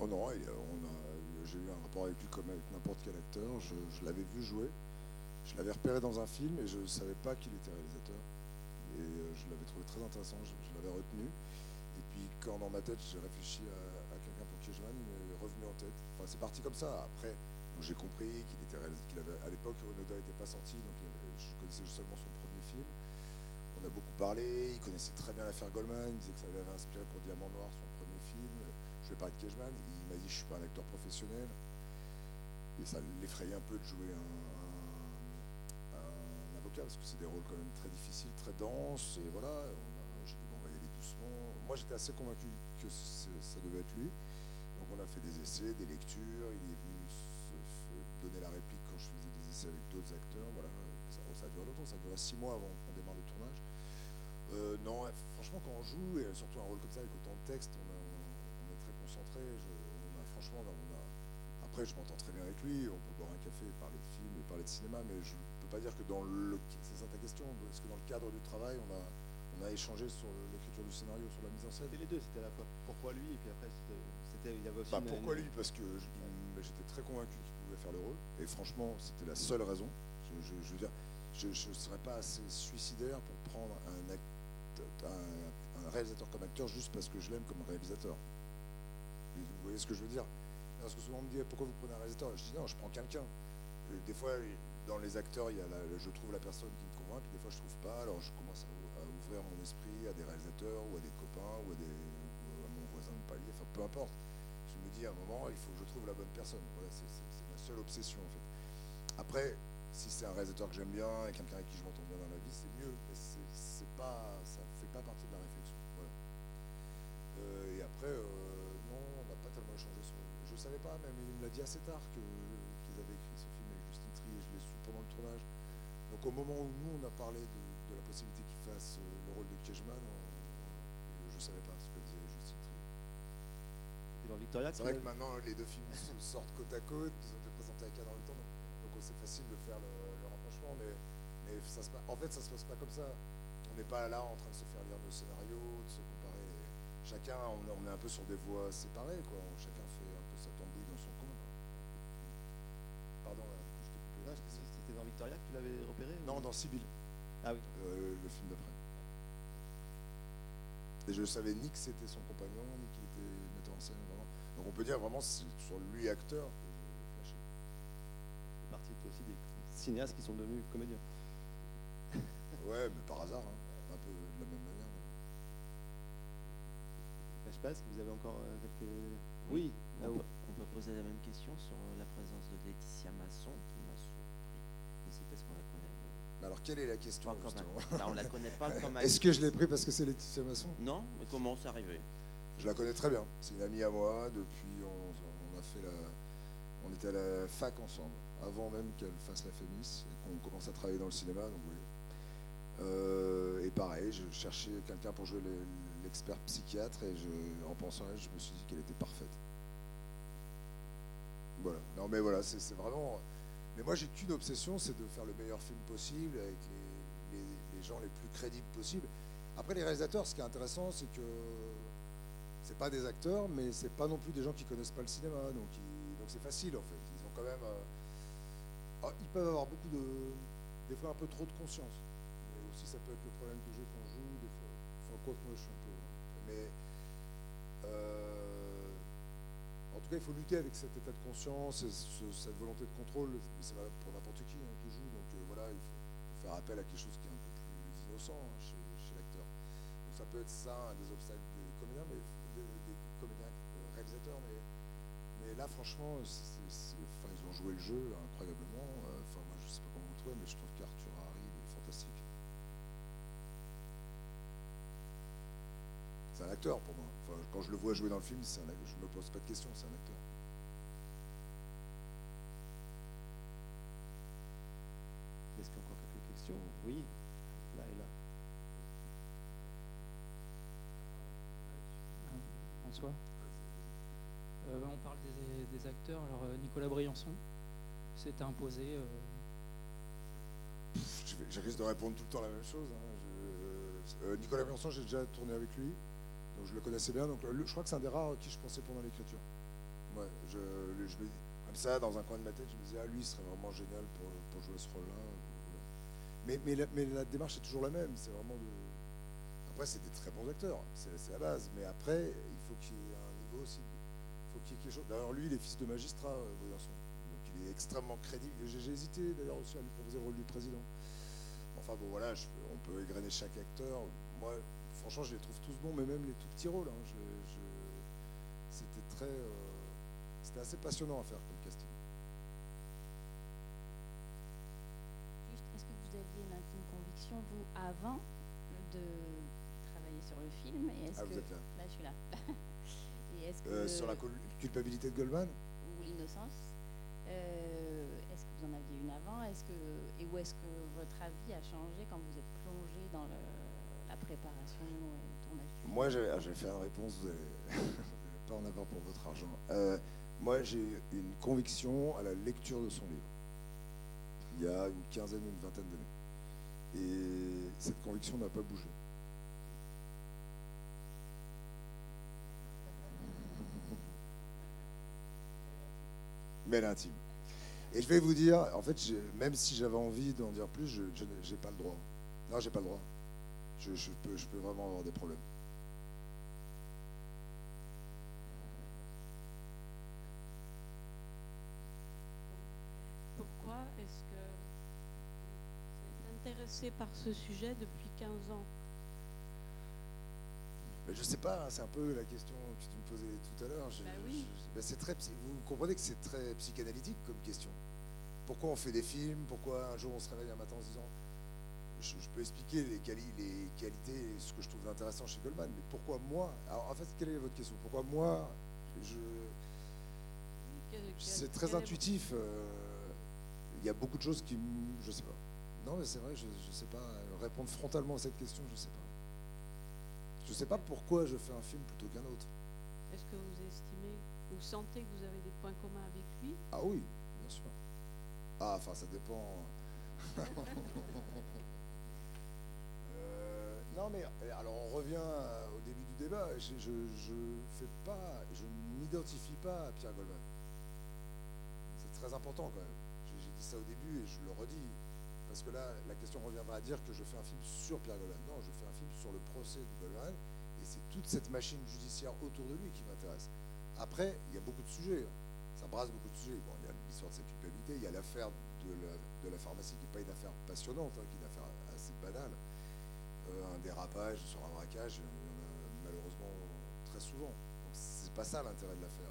[SPEAKER 2] Non, non, j'ai eu un rapport avec lui comme avec n'importe quel acteur. je l'avais vu jouer. Je l'avais repéré dans un film et je ne savais pas qu'il était réalisateur. Et euh, je l'avais trouvé très intéressant, je, l'avais retenu. Et puis quand dans ma tête j'ai réfléchi à, quelqu'un pour Kiejman, il m'est revenu en tête. Enfin, c'est parti comme ça. Après, j'ai compris qu'il était qu'il avait à l'époque Onoda n'était pas sorti, donc je connaissais seulement son premier film. On a beaucoup parlé, il connaissait très bien l'affaire Goldman, il disait que ça l'avait inspiré pour Diamant Noir. Je vais parler de Kiejman, il m'a dit je suis pas un acteur professionnel. Et ça l'effrayait un peu de jouer un, parce que c'est des rôles quand même très difficiles, très denses, et voilà, j'ai dit bon, on va y aller doucement. Moi j'étais assez convaincu que ça devait être lui. Donc on a fait des essais, des lectures, il est venu se, donner la réplique quand je faisais des essais avec d'autres acteurs, voilà. Ça, a duré longtemps, ça a duré six mois avant qu'on démarre le tournage. Euh, non, franchement quand on joue, et surtout un rôle comme ça avec autant de texte, on, est très concentré. franchement, après je m'entends très bien avec lui, on peut boire un café, parler de film et parler de cinéma, mais je pas dire que dans le. C'est ça ta question Est-ce que dans le cadre du travail, on a, on a échangé sur l'écriture du scénario, sur la mise en scène?
[SPEAKER 1] C'était les deux, c'était à la fois pourquoi lui et puis après c'était. Il y avait aussi
[SPEAKER 2] bah, pourquoi lui? Parce que j'étais très convaincu qu'il pouvait faire le rôle. Et franchement, c'était la seule raison. Je, veux dire, je ne serais pas assez suicidaire pour prendre un, un, réalisateur comme acteur juste parce que je l'aime comme réalisateur. Ce que je veux dire Parce que souvent on me dit pourquoi vous prenez un réalisateur? Je dis non, je prends quelqu'un. Des fois, dans les acteurs, il y a je trouve la personne qui me convainc, des fois je trouve pas, alors je commence à, ouvrir mon esprit à des réalisateurs ou à des copains ou à, des, à mon voisin de palier, enfin peu importe. Je me dis à un moment, il faut que je trouve la bonne personne. Voilà, c'est ma seule obsession en fait. Après, si c'est un réalisateur que j'aime bien et quelqu'un avec qui je m'entends bien dans la vie, c'est mieux. Mais c'est pas, ça fait pas partie de la réflexion. Euh, et après, euh, on n'a pas tellement échangé sur. Je savais pas, même il me l'a dit assez tard qu'ils avaient écrit ce film avec Justine Tri et je l'ai su pendant le tournage. Donc au moment où nous on a parlé de, la possibilité qu'il fasse euh, le rôle de Cashman, je savais pas ce que disait Justine Tri.
[SPEAKER 1] Et dans Victoria,
[SPEAKER 2] c'est vrai que maintenant les deux films sortent côte à côte, ils ont été présentés à Cannes en même temps, donc c'est facile de faire le, rapprochement, mais, mais ça se, en fait ça se passe pas comme ça. On n'est pas là en train de se faire lire nos scénarios, de se. Chacun, on, est un peu sur des voies séparées, quoi. Chacun fait un peu sa tambouille dans son coin. Pardon,
[SPEAKER 1] je t'ai coupé. C'était dans Victoria que tu l'avais repéré
[SPEAKER 2] Non, dans Sibyl.
[SPEAKER 1] Ah oui.
[SPEAKER 2] Euh, le film d'après. Et je savais ni que c'était son compagnon, ni qu'il était metteur en scène, vraiment. Donc on peut dire vraiment c'est sur lui acteur que j'ai flashé.
[SPEAKER 1] C'est parti aussi des cinéastes qui sont devenus comédiens.
[SPEAKER 2] ouais, mais par hasard. Hein un peu de la même manière.
[SPEAKER 1] Vous avez encore euh, quelques...
[SPEAKER 13] Oui, on, peut, on, peut, poser la même question sur euh, la présence de Laetitia Masson, qui m'a surpris parce qu'on la connaît.
[SPEAKER 2] Euh, alors, quelle est la question
[SPEAKER 13] bah, On la connaît pas comme
[SPEAKER 2] Est-ce que je l'ai pris parce que c'est Laetitia Masson?
[SPEAKER 13] Non, mais comment c'est arrivé?
[SPEAKER 2] Je la connais très bien. C'est une amie à moi. Depuis, on, on, a fait la. On était à la fac ensemble, avant même qu'elle fasse la FEMIS et qu'on commence à travailler dans le cinéma. Donc, oui, euh, et pareil, je cherchais quelqu'un pour jouer l'expert psychiatre et je, en pensant à elle, je me suis dit qu'elle était parfaite. Voilà. Non mais voilà, c'est vraiment. Mais moi j'ai qu'une obsession, c'est de faire le meilleur film possible avec les, gens les plus crédibles possibles. Après les réalisateurs, ce qui est intéressant, c'est que c'est pas des acteurs, mais c'est pas non plus des gens qui connaissent pas le cinéma, donc c'est facile en fait. Ils ont quand même. Euh, ah, ils peuvent avoir beaucoup de, des fois un peu trop de conscience si ça peut être le problème que j'ai quand je joue, des fois. Enfin, quoi que moi je suis un peu. Mais. Euh, en tout cas, il faut lutter avec cet état de conscience et cette volonté de contrôle. C'est valable pour n'importe qui hein, qui joue. Donc euh, voilà, il faut, faire appel à quelque chose qui est un peu plus innocent hein, chez, l'acteur. Donc ça peut être ça, un des obstacles des comédiens, mais des, comédiens euh, réalisateurs. Mais, mais là, franchement, ils ont joué le jeu incroyablement. Enfin, moi, je sais pas comment vous trouvez, mais je trouve qu'Arthur un acteur pour moi. quand je le vois jouer dans le film, je ne me pose pas de questions, c'est un acteur.
[SPEAKER 1] Est-ce qu'il y a encore quelques questions? Oui, là et là.
[SPEAKER 14] Bonsoir. Euh, on parle des, acteurs. Alors, euh, Nicolas Briançon s'est imposé. Euh,
[SPEAKER 2] je, risque de répondre tout le temps la même chose. Hein. Nicolas Briançon, j'ai déjà tourné avec lui. Je le connaissais bien. Donc je crois que c'est un des rares qui je pensais pendant l'écriture. Ouais, je, me comme ça, dans un coin de ma tête, je me disais, ah lui, il serait vraiment génial pour, pour jouer ce rôle-là. Mais, mais, la, démarche est toujours la même. C'est vraiment de. Après, c'est des très bons acteurs, c'est la base. Mais après, il faut qu'il y ait un niveau aussi. Il faut qu'il y ait quelque chose. D'ailleurs, lui, il est fils de magistrat, euh, Donc il est extrêmement crédible. J'ai hésité d'ailleurs aussi à lui proposer le rôle du président. Enfin bon, voilà, on peut égrener chaque acteur. Moi, franchement, je les trouve tous bons, mais même les tout petits rôles. Hein, c'était très, euh, c'était assez passionnant à faire comme casting.
[SPEAKER 4] Juste, est-ce que vous aviez une conviction, vous, avant de travailler sur le film? Et est-ce
[SPEAKER 2] ah,
[SPEAKER 4] que...
[SPEAKER 2] vous êtes là.
[SPEAKER 4] Là, je suis là.
[SPEAKER 2] et est-ce euh, que... sur la culpabilité de Goldman?
[SPEAKER 4] Ou l'innocence? Euh, Est-ce que vous en aviez une avant? Est-ce que, Et où est-ce que votre avis a changé quand vous êtes plongé dans le préparation et tournage
[SPEAKER 2] Moi, je vais faire une réponse, vous n'allez pas en avoir pour votre argent. Euh, moi, j'ai une conviction à la lecture de son livre, il y a une quinzaine une vingtaine d'années. Et cette conviction n'a pas bougé. Mais elle est intime. Et je vais vous dire, en fait, même si j'avais envie d'en dire plus, je n'ai pas le droit. Non, j'ai pas le droit je, peux, je peux vraiment avoir des problèmes.
[SPEAKER 15] Pourquoi est-ce que vous êtes intéressé par ce sujet depuis 15 ans?
[SPEAKER 2] Je ne sais pas, c'est un peu la question que tu me posais tout à l'heure.
[SPEAKER 15] Bah oui.
[SPEAKER 2] Bah, c'est très, vous comprenez que c'est très psychanalytique comme question. pourquoi on fait des films, pourquoi un jour on se réveille un matin en se disant je, peux expliquer les, les qualités, ce que je trouve intéressant chez Goldman, mais pourquoi moi Alors en fait, quelle est votre question? Pourquoi moi je, C'est très intuitif. Euh, il y a beaucoup de choses qui. Je sais pas. Non, mais c'est vrai, je ne sais pas. Répondre frontalement à cette question, je ne sais pas. Je ne sais pas pourquoi je fais un film plutôt qu'un autre.
[SPEAKER 15] Est-ce que vous estimez, vous sentez que vous avez des points communs avec lui?
[SPEAKER 2] Ah oui, bien sûr. Ah, enfin, ça dépend. Euh, non, mais alors on revient au début du débat. Je, je, fais pas, je m'identifie pas à Pierre Goldman. C'est très important quand même. J'ai dit ça au début et je le redis. Parce que là, la question reviendra à dire que je fais un film sur Pierre Goldman. Non, je fais un film sur le procès de Goldman. Et c'est toute cette machine judiciaire autour de lui qui m'intéresse. Après, il y a beaucoup de sujets. Ça brasse beaucoup de sujets. Bon, il y a l'histoire de sa culpabilité, il y a l'affaire de la, pharmacie qui n'est pas une affaire passionnante, hein, qui est une affaire assez banale. Euh, un dérapage sur un braquage, malheureusement très souvent. C'est pas ça l'intérêt de l'affaire.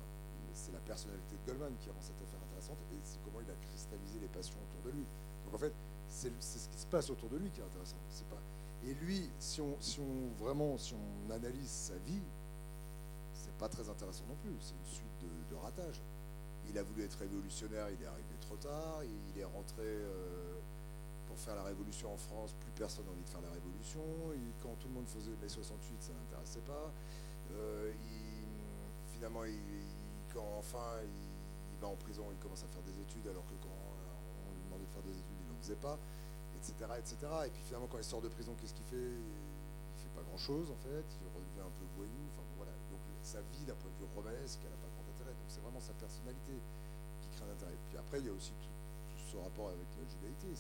[SPEAKER 2] C'est la personnalité de Goldman qui rend cette affaire intéressante et c'est comment il a cristallisé les passions autour de lui. Donc en fait, c'est ce qui se passe autour de lui qui est intéressant. C'est pas et lui, si on, si on vraiment si on analyse sa vie, c'est pas très intéressant non plus. C'est une suite de, de ratages. Il a voulu être révolutionnaire, il est arrivé trop tard. Il est rentré euh, faire la révolution en France. Plus personne n'a envie de faire la révolution. quand tout le monde faisait mai 68, ça l'intéressait pas. Euh, finalement, quand enfin il, va en prison, il commence à faire des études, alors que quand on lui demandait de faire des études, il n'en faisait pas, etc., etc. Et puis finalement, quand il sort de prison, qu'est-ce qu'il fait? Il fait pas grand-chose en fait. Il redevient un peu voyou. Donc sa vie d'un point de vue romanesque, elle n'a pas donc c'est vraiment sa personnalité qui crée un intérêt. Puis après, il y a aussi tout, ce rapport avec la judaïté.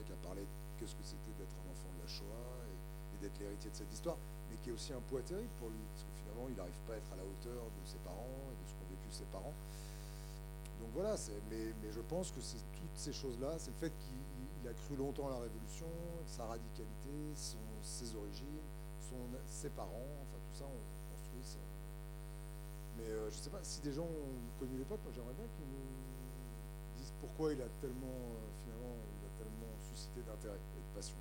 [SPEAKER 2] Qui a parlé de qu'est-ce que c'était d'être un enfant de la Shoah et, d'être l'héritier de cette histoire, mais qui est aussi un poids terrible pour lui, parce que finalement, il n'arrive pas à être à la hauteur de ses parents et de ce qu'ont vécu ses parents. Donc voilà, mais, je pense que c'est toutes ces choses-là, c'est le fait qu'il a cru longtemps à la Révolution, sa radicalité, ses origines, ses parents, enfin tout ça, on construit ça mais euh, je ne sais pas si des gens ont connu l'époque, moi j'aimerais bien qu'ils nous disent pourquoi il a tellement, euh, finalement, d'intérêt et de passion.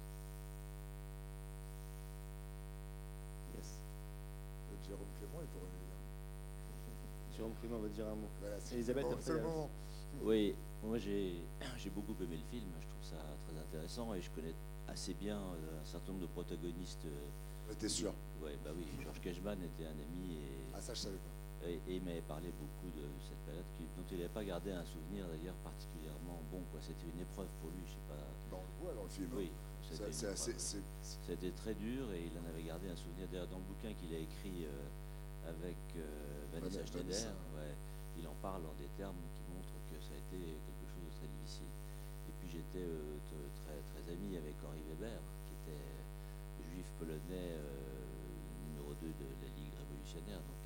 [SPEAKER 13] Yes.
[SPEAKER 2] Jérôme Clément, il pourrait dire.
[SPEAKER 13] Jérôme Clément va dire un mot.
[SPEAKER 2] Elisabeth,
[SPEAKER 13] moment. Oui, moi j'ai beaucoup aimé le film, je trouve ça très intéressant et je connais assez bien euh, un certain nombre de protagonistes.
[SPEAKER 2] T'es sûr?
[SPEAKER 13] Ouais, bah oui, Georges Cashman était un ami et.
[SPEAKER 2] Ah ça je savais pas.
[SPEAKER 13] Et, il m'avait parlé beaucoup de cette période dont il n'avait pas gardé un souvenir d'ailleurs particulièrement bon. C'était une épreuve pour lui, je sais pas.
[SPEAKER 2] Dans le voit dans le film.
[SPEAKER 13] Oui.
[SPEAKER 2] C'était
[SPEAKER 13] très dur et il en avait gardé un souvenir. D'ailleurs, dans le bouquin qu'il a écrit euh, avec euh, Vanessa Schneider, ouais, il en parle en des termes qui montrent que ça a été quelque chose de très difficile. Et puis j'étais euh, très, très ami avec Henri Weber, qui était juif polonais numéro 2 de la Ligue révolutionnaire. Donc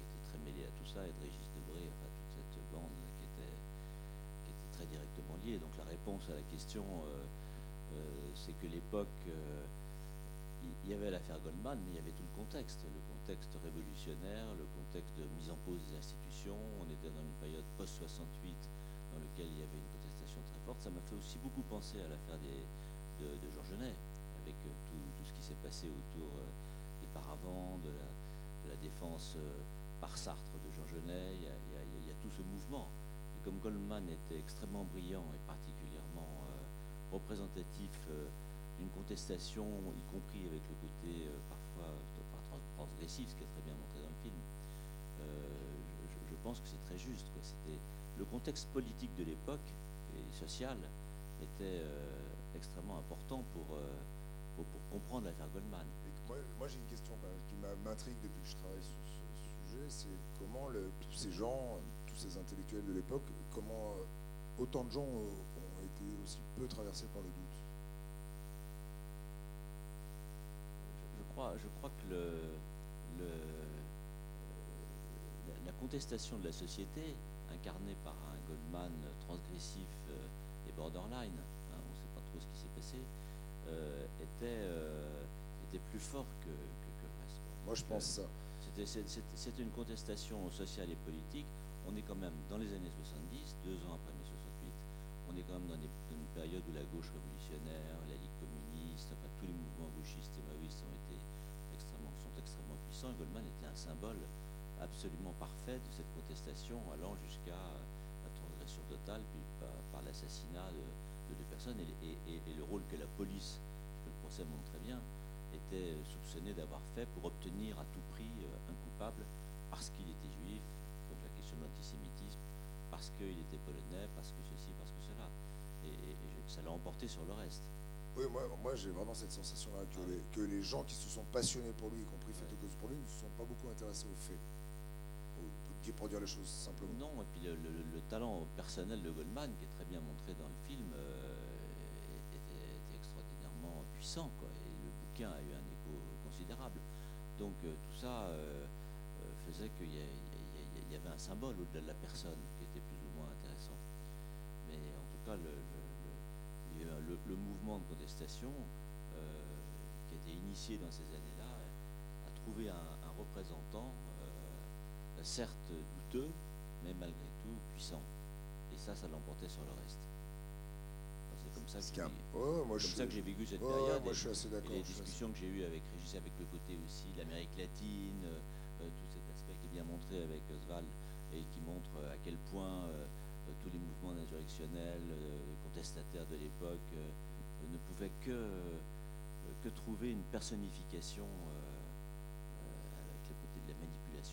[SPEAKER 13] mêlé à tout et de Régis Debré, enfin toute cette bande qui était, très directement liée. Donc la réponse à la question, euh, euh, c'est que l'époque, euh, il y avait l'affaire Goldman, mais il y avait tout le contexte, le contexte révolutionnaire, le contexte de mise en pause des institutions. On était dans une période post-68 dans laquelle il y avait une contestation très forte. Ça m'a fait aussi beaucoup penser à l'affaire de, de Georges avec tout, ce qui s'est passé autour des paravents, de la, défense par Sartre Jean Genet, il y, a, tout ce mouvement. Et comme Goldman était extrêmement brillant et particulièrement euh, représentatif euh, d'une contestation, y compris avec le côté euh, parfois transgressif, ce qui est très bien montré dans le film, je, pense que c'est très juste. C'était le contexte politique de l'époque et social était extrêmement important pour, comprendre l'affaire Goldman.
[SPEAKER 2] moi, j'ai une question qui m'intrigue depuis que je travaille sur c'est comment tous ces gens, tous ces intellectuels de l'époque, comment euh, autant de gens ont été aussi peu traversés par le doute.
[SPEAKER 13] Je, crois, je crois que le, la, contestation de la société, incarnée par un Goldman transgressif euh, et borderline, hein, on ne sait pas trop ce qui s'est passé, euh, était, était plus fort que, que, le reste.
[SPEAKER 2] Moi, je pense ça.
[SPEAKER 13] C'est une contestation sociale et politique. On est quand même dans les années 70, deux ans après mai 68. On est quand même dans, une période où la gauche révolutionnaire, la Ligue communiste, enfin tous les mouvements gauchistes et maoïstes ont été extrêmement, sont extrêmement puissants. Et Goldman était un symbole absolument parfait de cette contestation, allant jusqu'à la transgression totale, puis par, l'assassinat de, deux personnes, et, le rôle que la police, que le procès montre très bien, était soupçonné d'avoir fait pour obtenir à tout prix coupable parce qu'il était juif, donc la question de l'antisémitisme, parce qu'il était polonais, parce que ceci, parce que cela. Et, ça l'a emporté sur le reste.
[SPEAKER 2] Oui, moi, moi j'ai vraiment cette sensation-là que, les, que les gens qui se sont passionnés pour lui, y compris fait de cause pour lui, ne se sont pas beaucoup intéressés aux faits pour dire les choses simplement.
[SPEAKER 13] Non, et puis le, talent personnel de Goldman, qui est très bien montré dans le film, euh, était, extraordinairement puissant. Quoi, et le bouquin a eu un écho considérable. Donc euh, tout ça euh, faisait qu'il y, y, avait un symbole au-delà de la personne qui était plus ou moins intéressant. Mais en tout cas, le, le mouvement de contestation qui a été initié dans ces années-là a trouvé un, un représentant certes douteux, mais malgré tout puissant. Et ça, ça l'emportait sur le reste. C'est comme ça que j'ai vécu cette période.
[SPEAKER 2] Moi, je suis
[SPEAKER 13] les discussions que j'ai eues avec Régis, avec le côté aussi l'Amérique latine, euh, tout cet aspect qui est bien montré avec Oswald et qui montre à quel point euh, tous les mouvements insurrectionnels, euh, contestataires de l'époque, ne pouvaient que, que trouver une personnification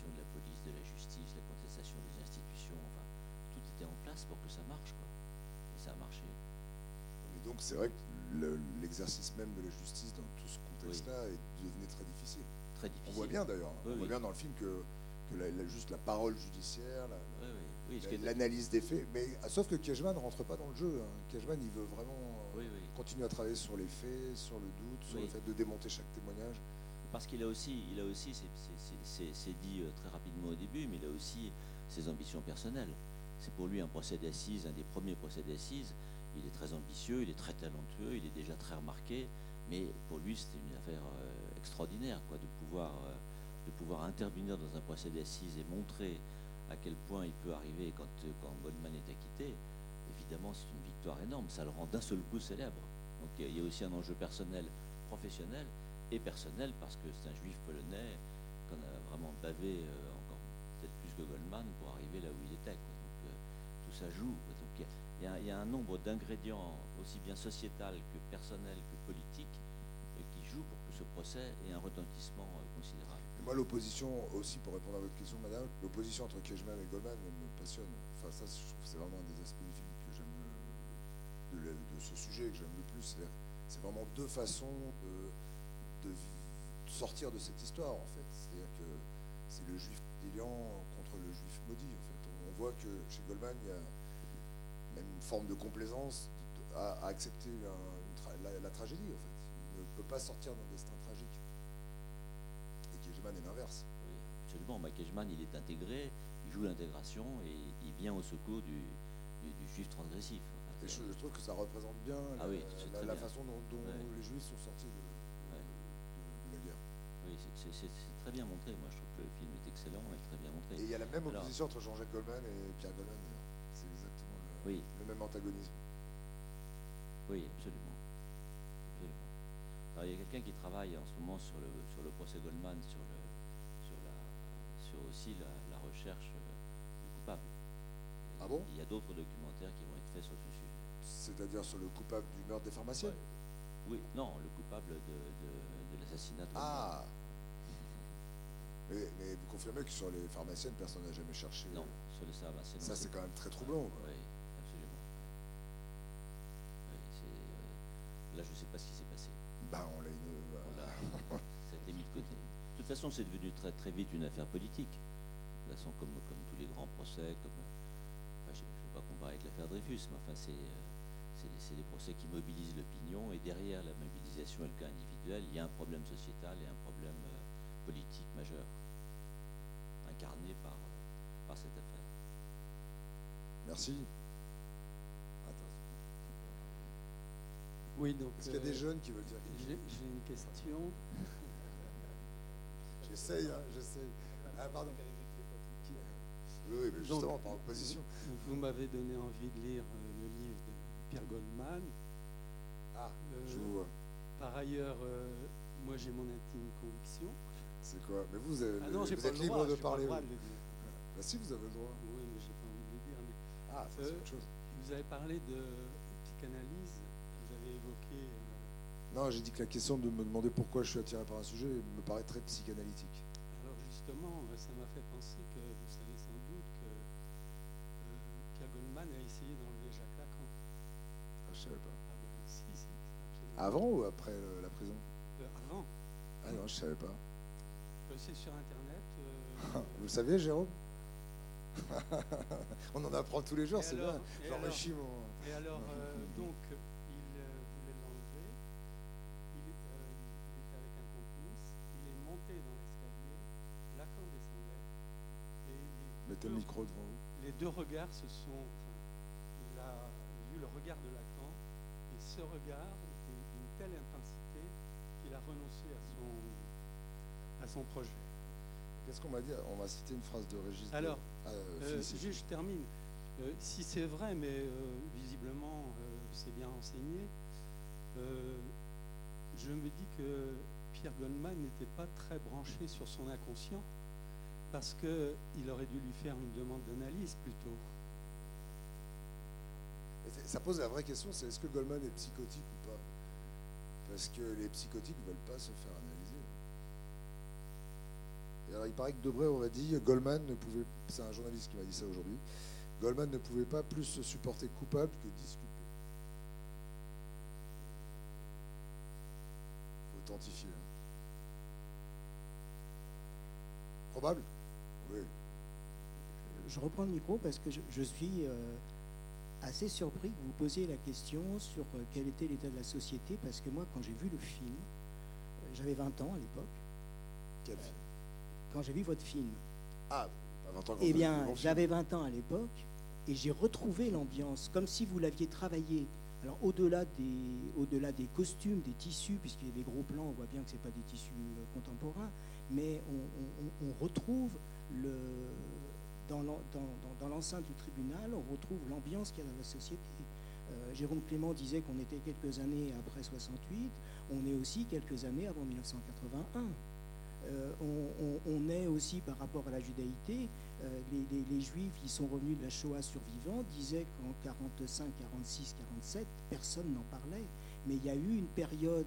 [SPEAKER 13] de la police, de la justice, la contestation des institutions, enfin, tout était en place pour que ça marche, quoi. Et ça a marché.
[SPEAKER 2] Mais donc c'est vrai que l'exercice même de la justice dans tout ce contexte-là est devenu très difficile.
[SPEAKER 13] Très difficile.
[SPEAKER 2] On voit bien d'ailleurs, on voit bien dans le film que, que la, juste la parole judiciaire, l'analyse des faits, mais sauf que Kejman ne rentre pas dans le jeu. Hein. Il veut vraiment continuer à travailler sur les faits, sur le doute, sur le fait de démonter chaque témoignage
[SPEAKER 13] parce qu'il a aussi, il a aussi, c'est dit euh, très rapidement au début, mais il a aussi ses ambitions personnelles. C'est pour lui un procès d'assises, un des premiers procès d'assises. Il est très ambitieux, il est très talentueux, il est déjà très remarqué, mais pour lui c'était une affaire euh, extraordinaire, quoi, de pouvoir, euh, de pouvoir intervenir dans un procès d'assises et montrer à quel point il peut arriver quand, Goldman est acquitté. Évidemment, c'est une victoire énorme, ça le rend d'un seul coup célèbre. Donc il y a aussi un enjeu personnel, professionnel, personnel parce que c'est un juif polonais qu'on a vraiment bavé euh, encore peut-être plus que Goldman pour arriver là où il était. Donc euh, tout ça joue. Donc il y, a un nombre d'ingrédients aussi bien sociétal que personnel que politique qui jouent pour que ce procès ait un retentissement euh, considérable.
[SPEAKER 2] Moi, l'opposition aussi, pour répondre à votre question, madame, l'opposition entre Kejman et Goldman me passionne. Enfin, ça, je trouve que c'est vraiment un des aspects du que j'aime de, de, ce sujet que j'aime le plus. C'est vraiment deux façons de sortir de cette histoire, en fait. C'est-à-dire que c'est le juif déliant contre le juif maudit, en fait. On voit que chez Goldman, il y a même une forme de complaisance à, accepter la, tragédie, en fait. Il ne peut pas sortir d'un destin Et l'inverse.
[SPEAKER 13] Oui, absolument. Bah, Kejman, il est intégré, il joue l'intégration et il vient au secours du, juif transgressif.
[SPEAKER 2] et je, trouve que ça représente bien
[SPEAKER 13] ah
[SPEAKER 2] la, façon dont, les juifs sont sortis de,
[SPEAKER 13] c'est très bien montré. Moi, je trouve que le film est excellent et très bien montré.
[SPEAKER 2] Et il y a la même opposition entre Jean-Jacques Goldman et Pierre Goldman. C'est exactement le, même antagonisme.
[SPEAKER 13] Oui, absolument. Alors, il y a quelqu'un qui travaille en ce moment sur le, sur le procès Goldman, sur, le, sur, la, sur aussi la, recherche euh, du coupable.
[SPEAKER 2] Ah bon?
[SPEAKER 13] Il y a d'autres documentaires qui vont être faits sur ce sujet.
[SPEAKER 2] C'est-à-dire sur le coupable du meurtre des pharmaciens?
[SPEAKER 13] Oui, non, le coupable de, de, de l'assassinat de
[SPEAKER 2] Ah mais, vous confirmez que sur les pharmaciennes, personne n'a jamais cherché.
[SPEAKER 13] Non, sur les pharmaciennes.
[SPEAKER 2] Ça, c'est quand même très troublant.
[SPEAKER 13] Oui, absolument. Euh, là, je ne sais pas ce qui s'est passé.
[SPEAKER 2] Bah, on l'a une.
[SPEAKER 13] ça a été mis de côté. De toute façon, c'est devenu très, très vite une affaire politique. De toute façon, comme, comme tous les grands procès, comme. je ne veux pas comparer avec l'affaire Dreyfus, mais enfin, c'est. Euh, c'est des procès qui mobilisent l'opinion et derrière la mobilisation et le cas individuel, il y a un problème sociétal et un problème euh, politique majeur incarné par, par cette affaire.
[SPEAKER 2] Merci.
[SPEAKER 9] Oui, donc.
[SPEAKER 2] Est-ce qu'il y a des euh, jeunes qui veulent dire
[SPEAKER 9] J'ai une question.
[SPEAKER 2] J'essaye, hein, j'essaye. Ah, pardon. Oui, mais justement, par opposition.
[SPEAKER 9] Vous, m'avez donné envie de lire euh, le livre
[SPEAKER 16] Pierre Goldman.
[SPEAKER 2] Ah,
[SPEAKER 16] Euh,
[SPEAKER 2] je vous vois.
[SPEAKER 16] Par ailleurs, euh, moi j'ai mon intime conviction.
[SPEAKER 2] C'est quoi? Mais vous, avez,
[SPEAKER 16] Ah non, j'ai
[SPEAKER 2] vous
[SPEAKER 16] pas
[SPEAKER 2] êtes
[SPEAKER 16] le
[SPEAKER 2] libre
[SPEAKER 16] droit,
[SPEAKER 2] de
[SPEAKER 16] j'ai pas
[SPEAKER 2] parler.
[SPEAKER 16] le droit de le dire.
[SPEAKER 2] Bah si, vous avez le droit.
[SPEAKER 16] Oui, mais j'ai pas envie de le dire. mais-
[SPEAKER 2] Ah, c'est autre chose.
[SPEAKER 16] Vous avez parlé de psychanalyse, vous avez évoqué.
[SPEAKER 2] Non, j'ai dit que la question de me demander pourquoi je suis attiré par un sujet me paraît très psychanalytique.
[SPEAKER 16] alors justement, euh, ça m'a fait penser que vous savez sans doute que euh, Pierre Goldman a essayé d'enlever Jacques Lacan.
[SPEAKER 2] Ah, je savais pas.
[SPEAKER 16] Ah ben si, si.
[SPEAKER 2] Avant ou après euh, la prison?
[SPEAKER 16] Euh, avant.
[SPEAKER 2] Ah non, je savais pas.
[SPEAKER 16] C'est sur Internet. euh,
[SPEAKER 2] Vous le saviez, Jérôme? On en apprend tous les jours, c'est bien. J'enrichis
[SPEAKER 16] alors-
[SPEAKER 2] mon.
[SPEAKER 16] Et alors, donc, il euh, voulait l'enlever. Il, euh, il était avec un complice. Il est monté dans l'escalier. Lacan descendait. Et les
[SPEAKER 2] le
[SPEAKER 16] deux-
[SPEAKER 2] micro devant vous.
[SPEAKER 16] Les deux regards se sont. Il a vu le regard de Lacan. Et ce regard était d'une telle intensité qu'il a renoncé à son, à son projet.
[SPEAKER 2] Qu'est-ce qu'on m'a dit? On m'a cité une phrase de Régis.
[SPEAKER 16] Alors,
[SPEAKER 2] Ah, euh,
[SPEAKER 16] euh, je termine. Euh, si c'est vrai, mais euh, visiblement c'est bien enseigné, je me dis que Pierre Goldman n'était pas très branché sur son inconscient parce qu'il aurait dû lui faire une demande d'analyse plutôt.
[SPEAKER 2] Ça pose la vraie question, c'est est-ce que Goldman est psychotique ou pas? Parce que les psychotiques ne veulent pas se faire analyser. Et alors il paraît que Debré aurait dit Goldman ne pouvait, c'est un journaliste qui m'a dit ça aujourd'hui, Goldman ne pouvait pas plus se supporter coupable que disculpé. Authentifier. hein. Probable.
[SPEAKER 3] Je reprends le micro parce que je, je suis euh, assez surpris que vous posiez la question sur euh, quel était l'état de la société, parce que moi, quand j'ai vu le film, euh, j'avais 20 ans à l'époque.
[SPEAKER 2] Quel film?
[SPEAKER 3] Quand j'ai vu votre film,
[SPEAKER 2] Ah, pas 20 ans
[SPEAKER 3] eh bien, j'avais 20 ans à l'époque et j'ai retrouvé l'ambiance comme si vous l'aviez travaillé. Alors au-delà des, au-delà des costumes, des tissus, puisqu'il y a des gros plans, on voit bien que ce pas des tissus contemporains, mais on, on- on- on retrouve le, dans, l'en- dans- dans- dans l'enceinte du tribunal, on retrouve l'ambiance qu'il y a dans la société. Euh, Jérôme Clément disait qu'on était quelques années après 68, on est aussi quelques années avant 1981. Euh, on, est aussi par rapport à la judaïté, euh, les, les- juifs qui sont revenus de la Shoah survivants disaient qu'en 45, 46, 47, personne n'en parlait. Mais il y a eu une période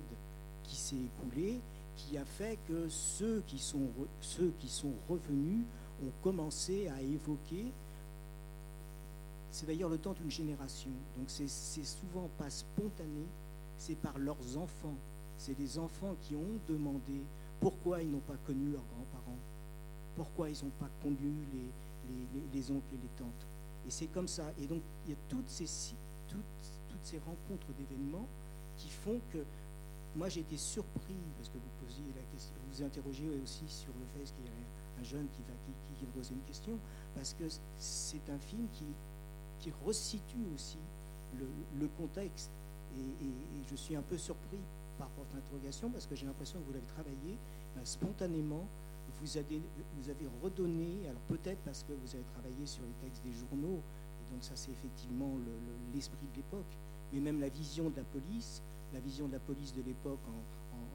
[SPEAKER 3] qui s'est écoulée qui a fait que ceux qui sont, ceux qui sont revenus ont commencé à évoquer c'est d'ailleurs le temps d'une génération. Donc c'est souvent pas spontané, c'est par leurs enfants. C'est des enfants qui ont demandé pourquoi ils n'ont pas connu leurs grands-parents, pourquoi ils n'ont pas connu les, les- les- les oncles et les tantes. Et c'est comme ça. Et donc il y a toutes ces, toutes, toutes ces rencontres d'événements qui font que moi j'ai été surpris parce que vous posiez la question, vous vous interrogez aussi sur le fait qu'il y a un jeune qui va qui, poser une question parce que c'est un film qui qui resitue aussi le, contexte. Et, je suis un peu surpris par votre interrogation parce que j'ai l'impression que vous l'avez travaillé ben, spontanément. Vous avez, redonné, alors peut-être parce que vous avez travaillé sur les textes des journaux, et donc ça c'est effectivement le- le- l'esprit de l'époque, mais même la vision de la police, la vision de la police de l'époque en,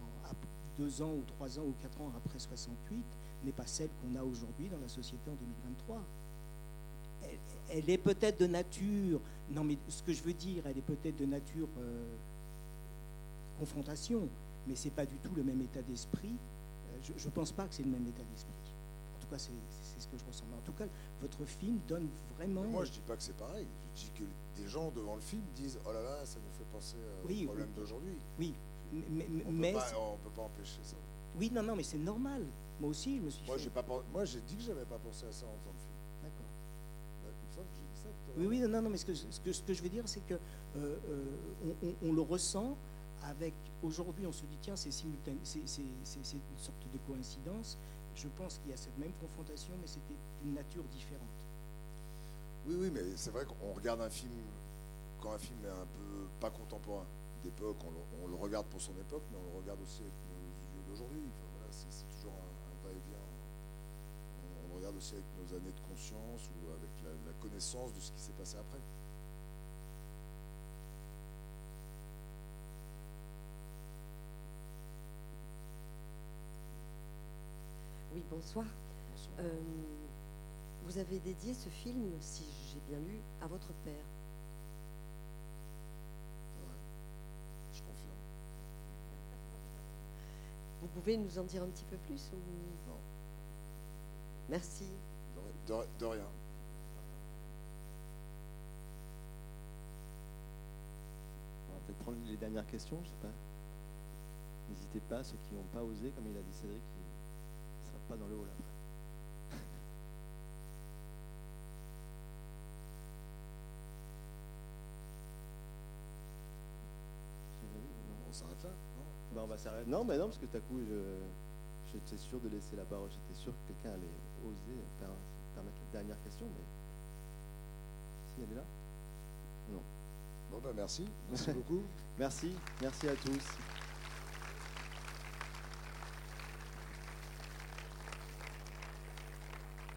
[SPEAKER 3] deux ans ou trois ans ou quatre ans après 68 n'est pas celle qu'on a aujourd'hui dans la société en 2023 elle, elle est peut-être de nature, non mais ce que je veux dire, elle est peut-être de nature euh, confrontation, mais c'est pas du tout le même état d'esprit. Euh, je ne pense pas que c'est le même état d'esprit. En tout cas, c'est ce que je ressens. Mais en tout cas, votre film donne vraiment.
[SPEAKER 2] Mais moi, je dis pas que c'est pareil. Je dis que des gens devant le film disent Oh là là, ça nous fait penser euh,
[SPEAKER 3] Oui,
[SPEAKER 2] au problème
[SPEAKER 3] oui.
[SPEAKER 2] d'aujourd'hui.
[SPEAKER 3] Oui, mais,
[SPEAKER 2] On peut on peut pas empêcher ça.
[SPEAKER 3] oui, non, non, mais c'est normal. Moi aussi, je me suis
[SPEAKER 2] Moi,
[SPEAKER 3] fait-
[SPEAKER 2] j'ai pas, pen- moi, j'ai dit que j'avais pas pensé à ça en faisant le film.
[SPEAKER 3] D'accord.
[SPEAKER 2] Bah, que ça.
[SPEAKER 3] Oui, oui, non, non, mais ce que, ce que, ce que je veux dire, c'est que euh, euh, on, on- on le ressent avec. Aujourd'hui, on se dit, tiens, c'est simultané, c'est c'est- c'est- c'est une sorte de coïncidence. Je pense qu'il y a cette même confrontation, mais c'était d'une nature différente.
[SPEAKER 2] Oui, oui, mais c'est vrai qu'on regarde un film, quand un film est un peu pas contemporain d'époque, on, le- on le regarde pour son époque, mais on le regarde aussi avec nos yeux d'aujourd'hui. Enfin, voilà, c'est toujours un euh, on, regarde aussi avec nos années de conscience ou avec la, connaissance de ce qui s'est passé après.
[SPEAKER 17] Oui, bonsoir. Euh, vous avez dédié ce film, si j'ai bien lu, à votre père. Pouvez nous en dire un petit peu plus ou... Merci.
[SPEAKER 2] De, de- de rien.
[SPEAKER 1] On va peut-être prendre les dernières questions, je sais pas. N'hésitez pas, ceux qui n'ont pas osé, comme il a dit Cédric, ils ne sera pas dans le hall après.
[SPEAKER 2] On s'arrête là? Non
[SPEAKER 1] Bah, on va s'arrêter. Non, mais non, parce que tout à coup, je, j'étais sûr de laisser la parole. J'étais sûr que quelqu'un allait oser faire, permettre la dernière question, mais si elle est là Non.
[SPEAKER 2] Bon, bah merci. Merci beaucoup.
[SPEAKER 1] Merci, merci à tous.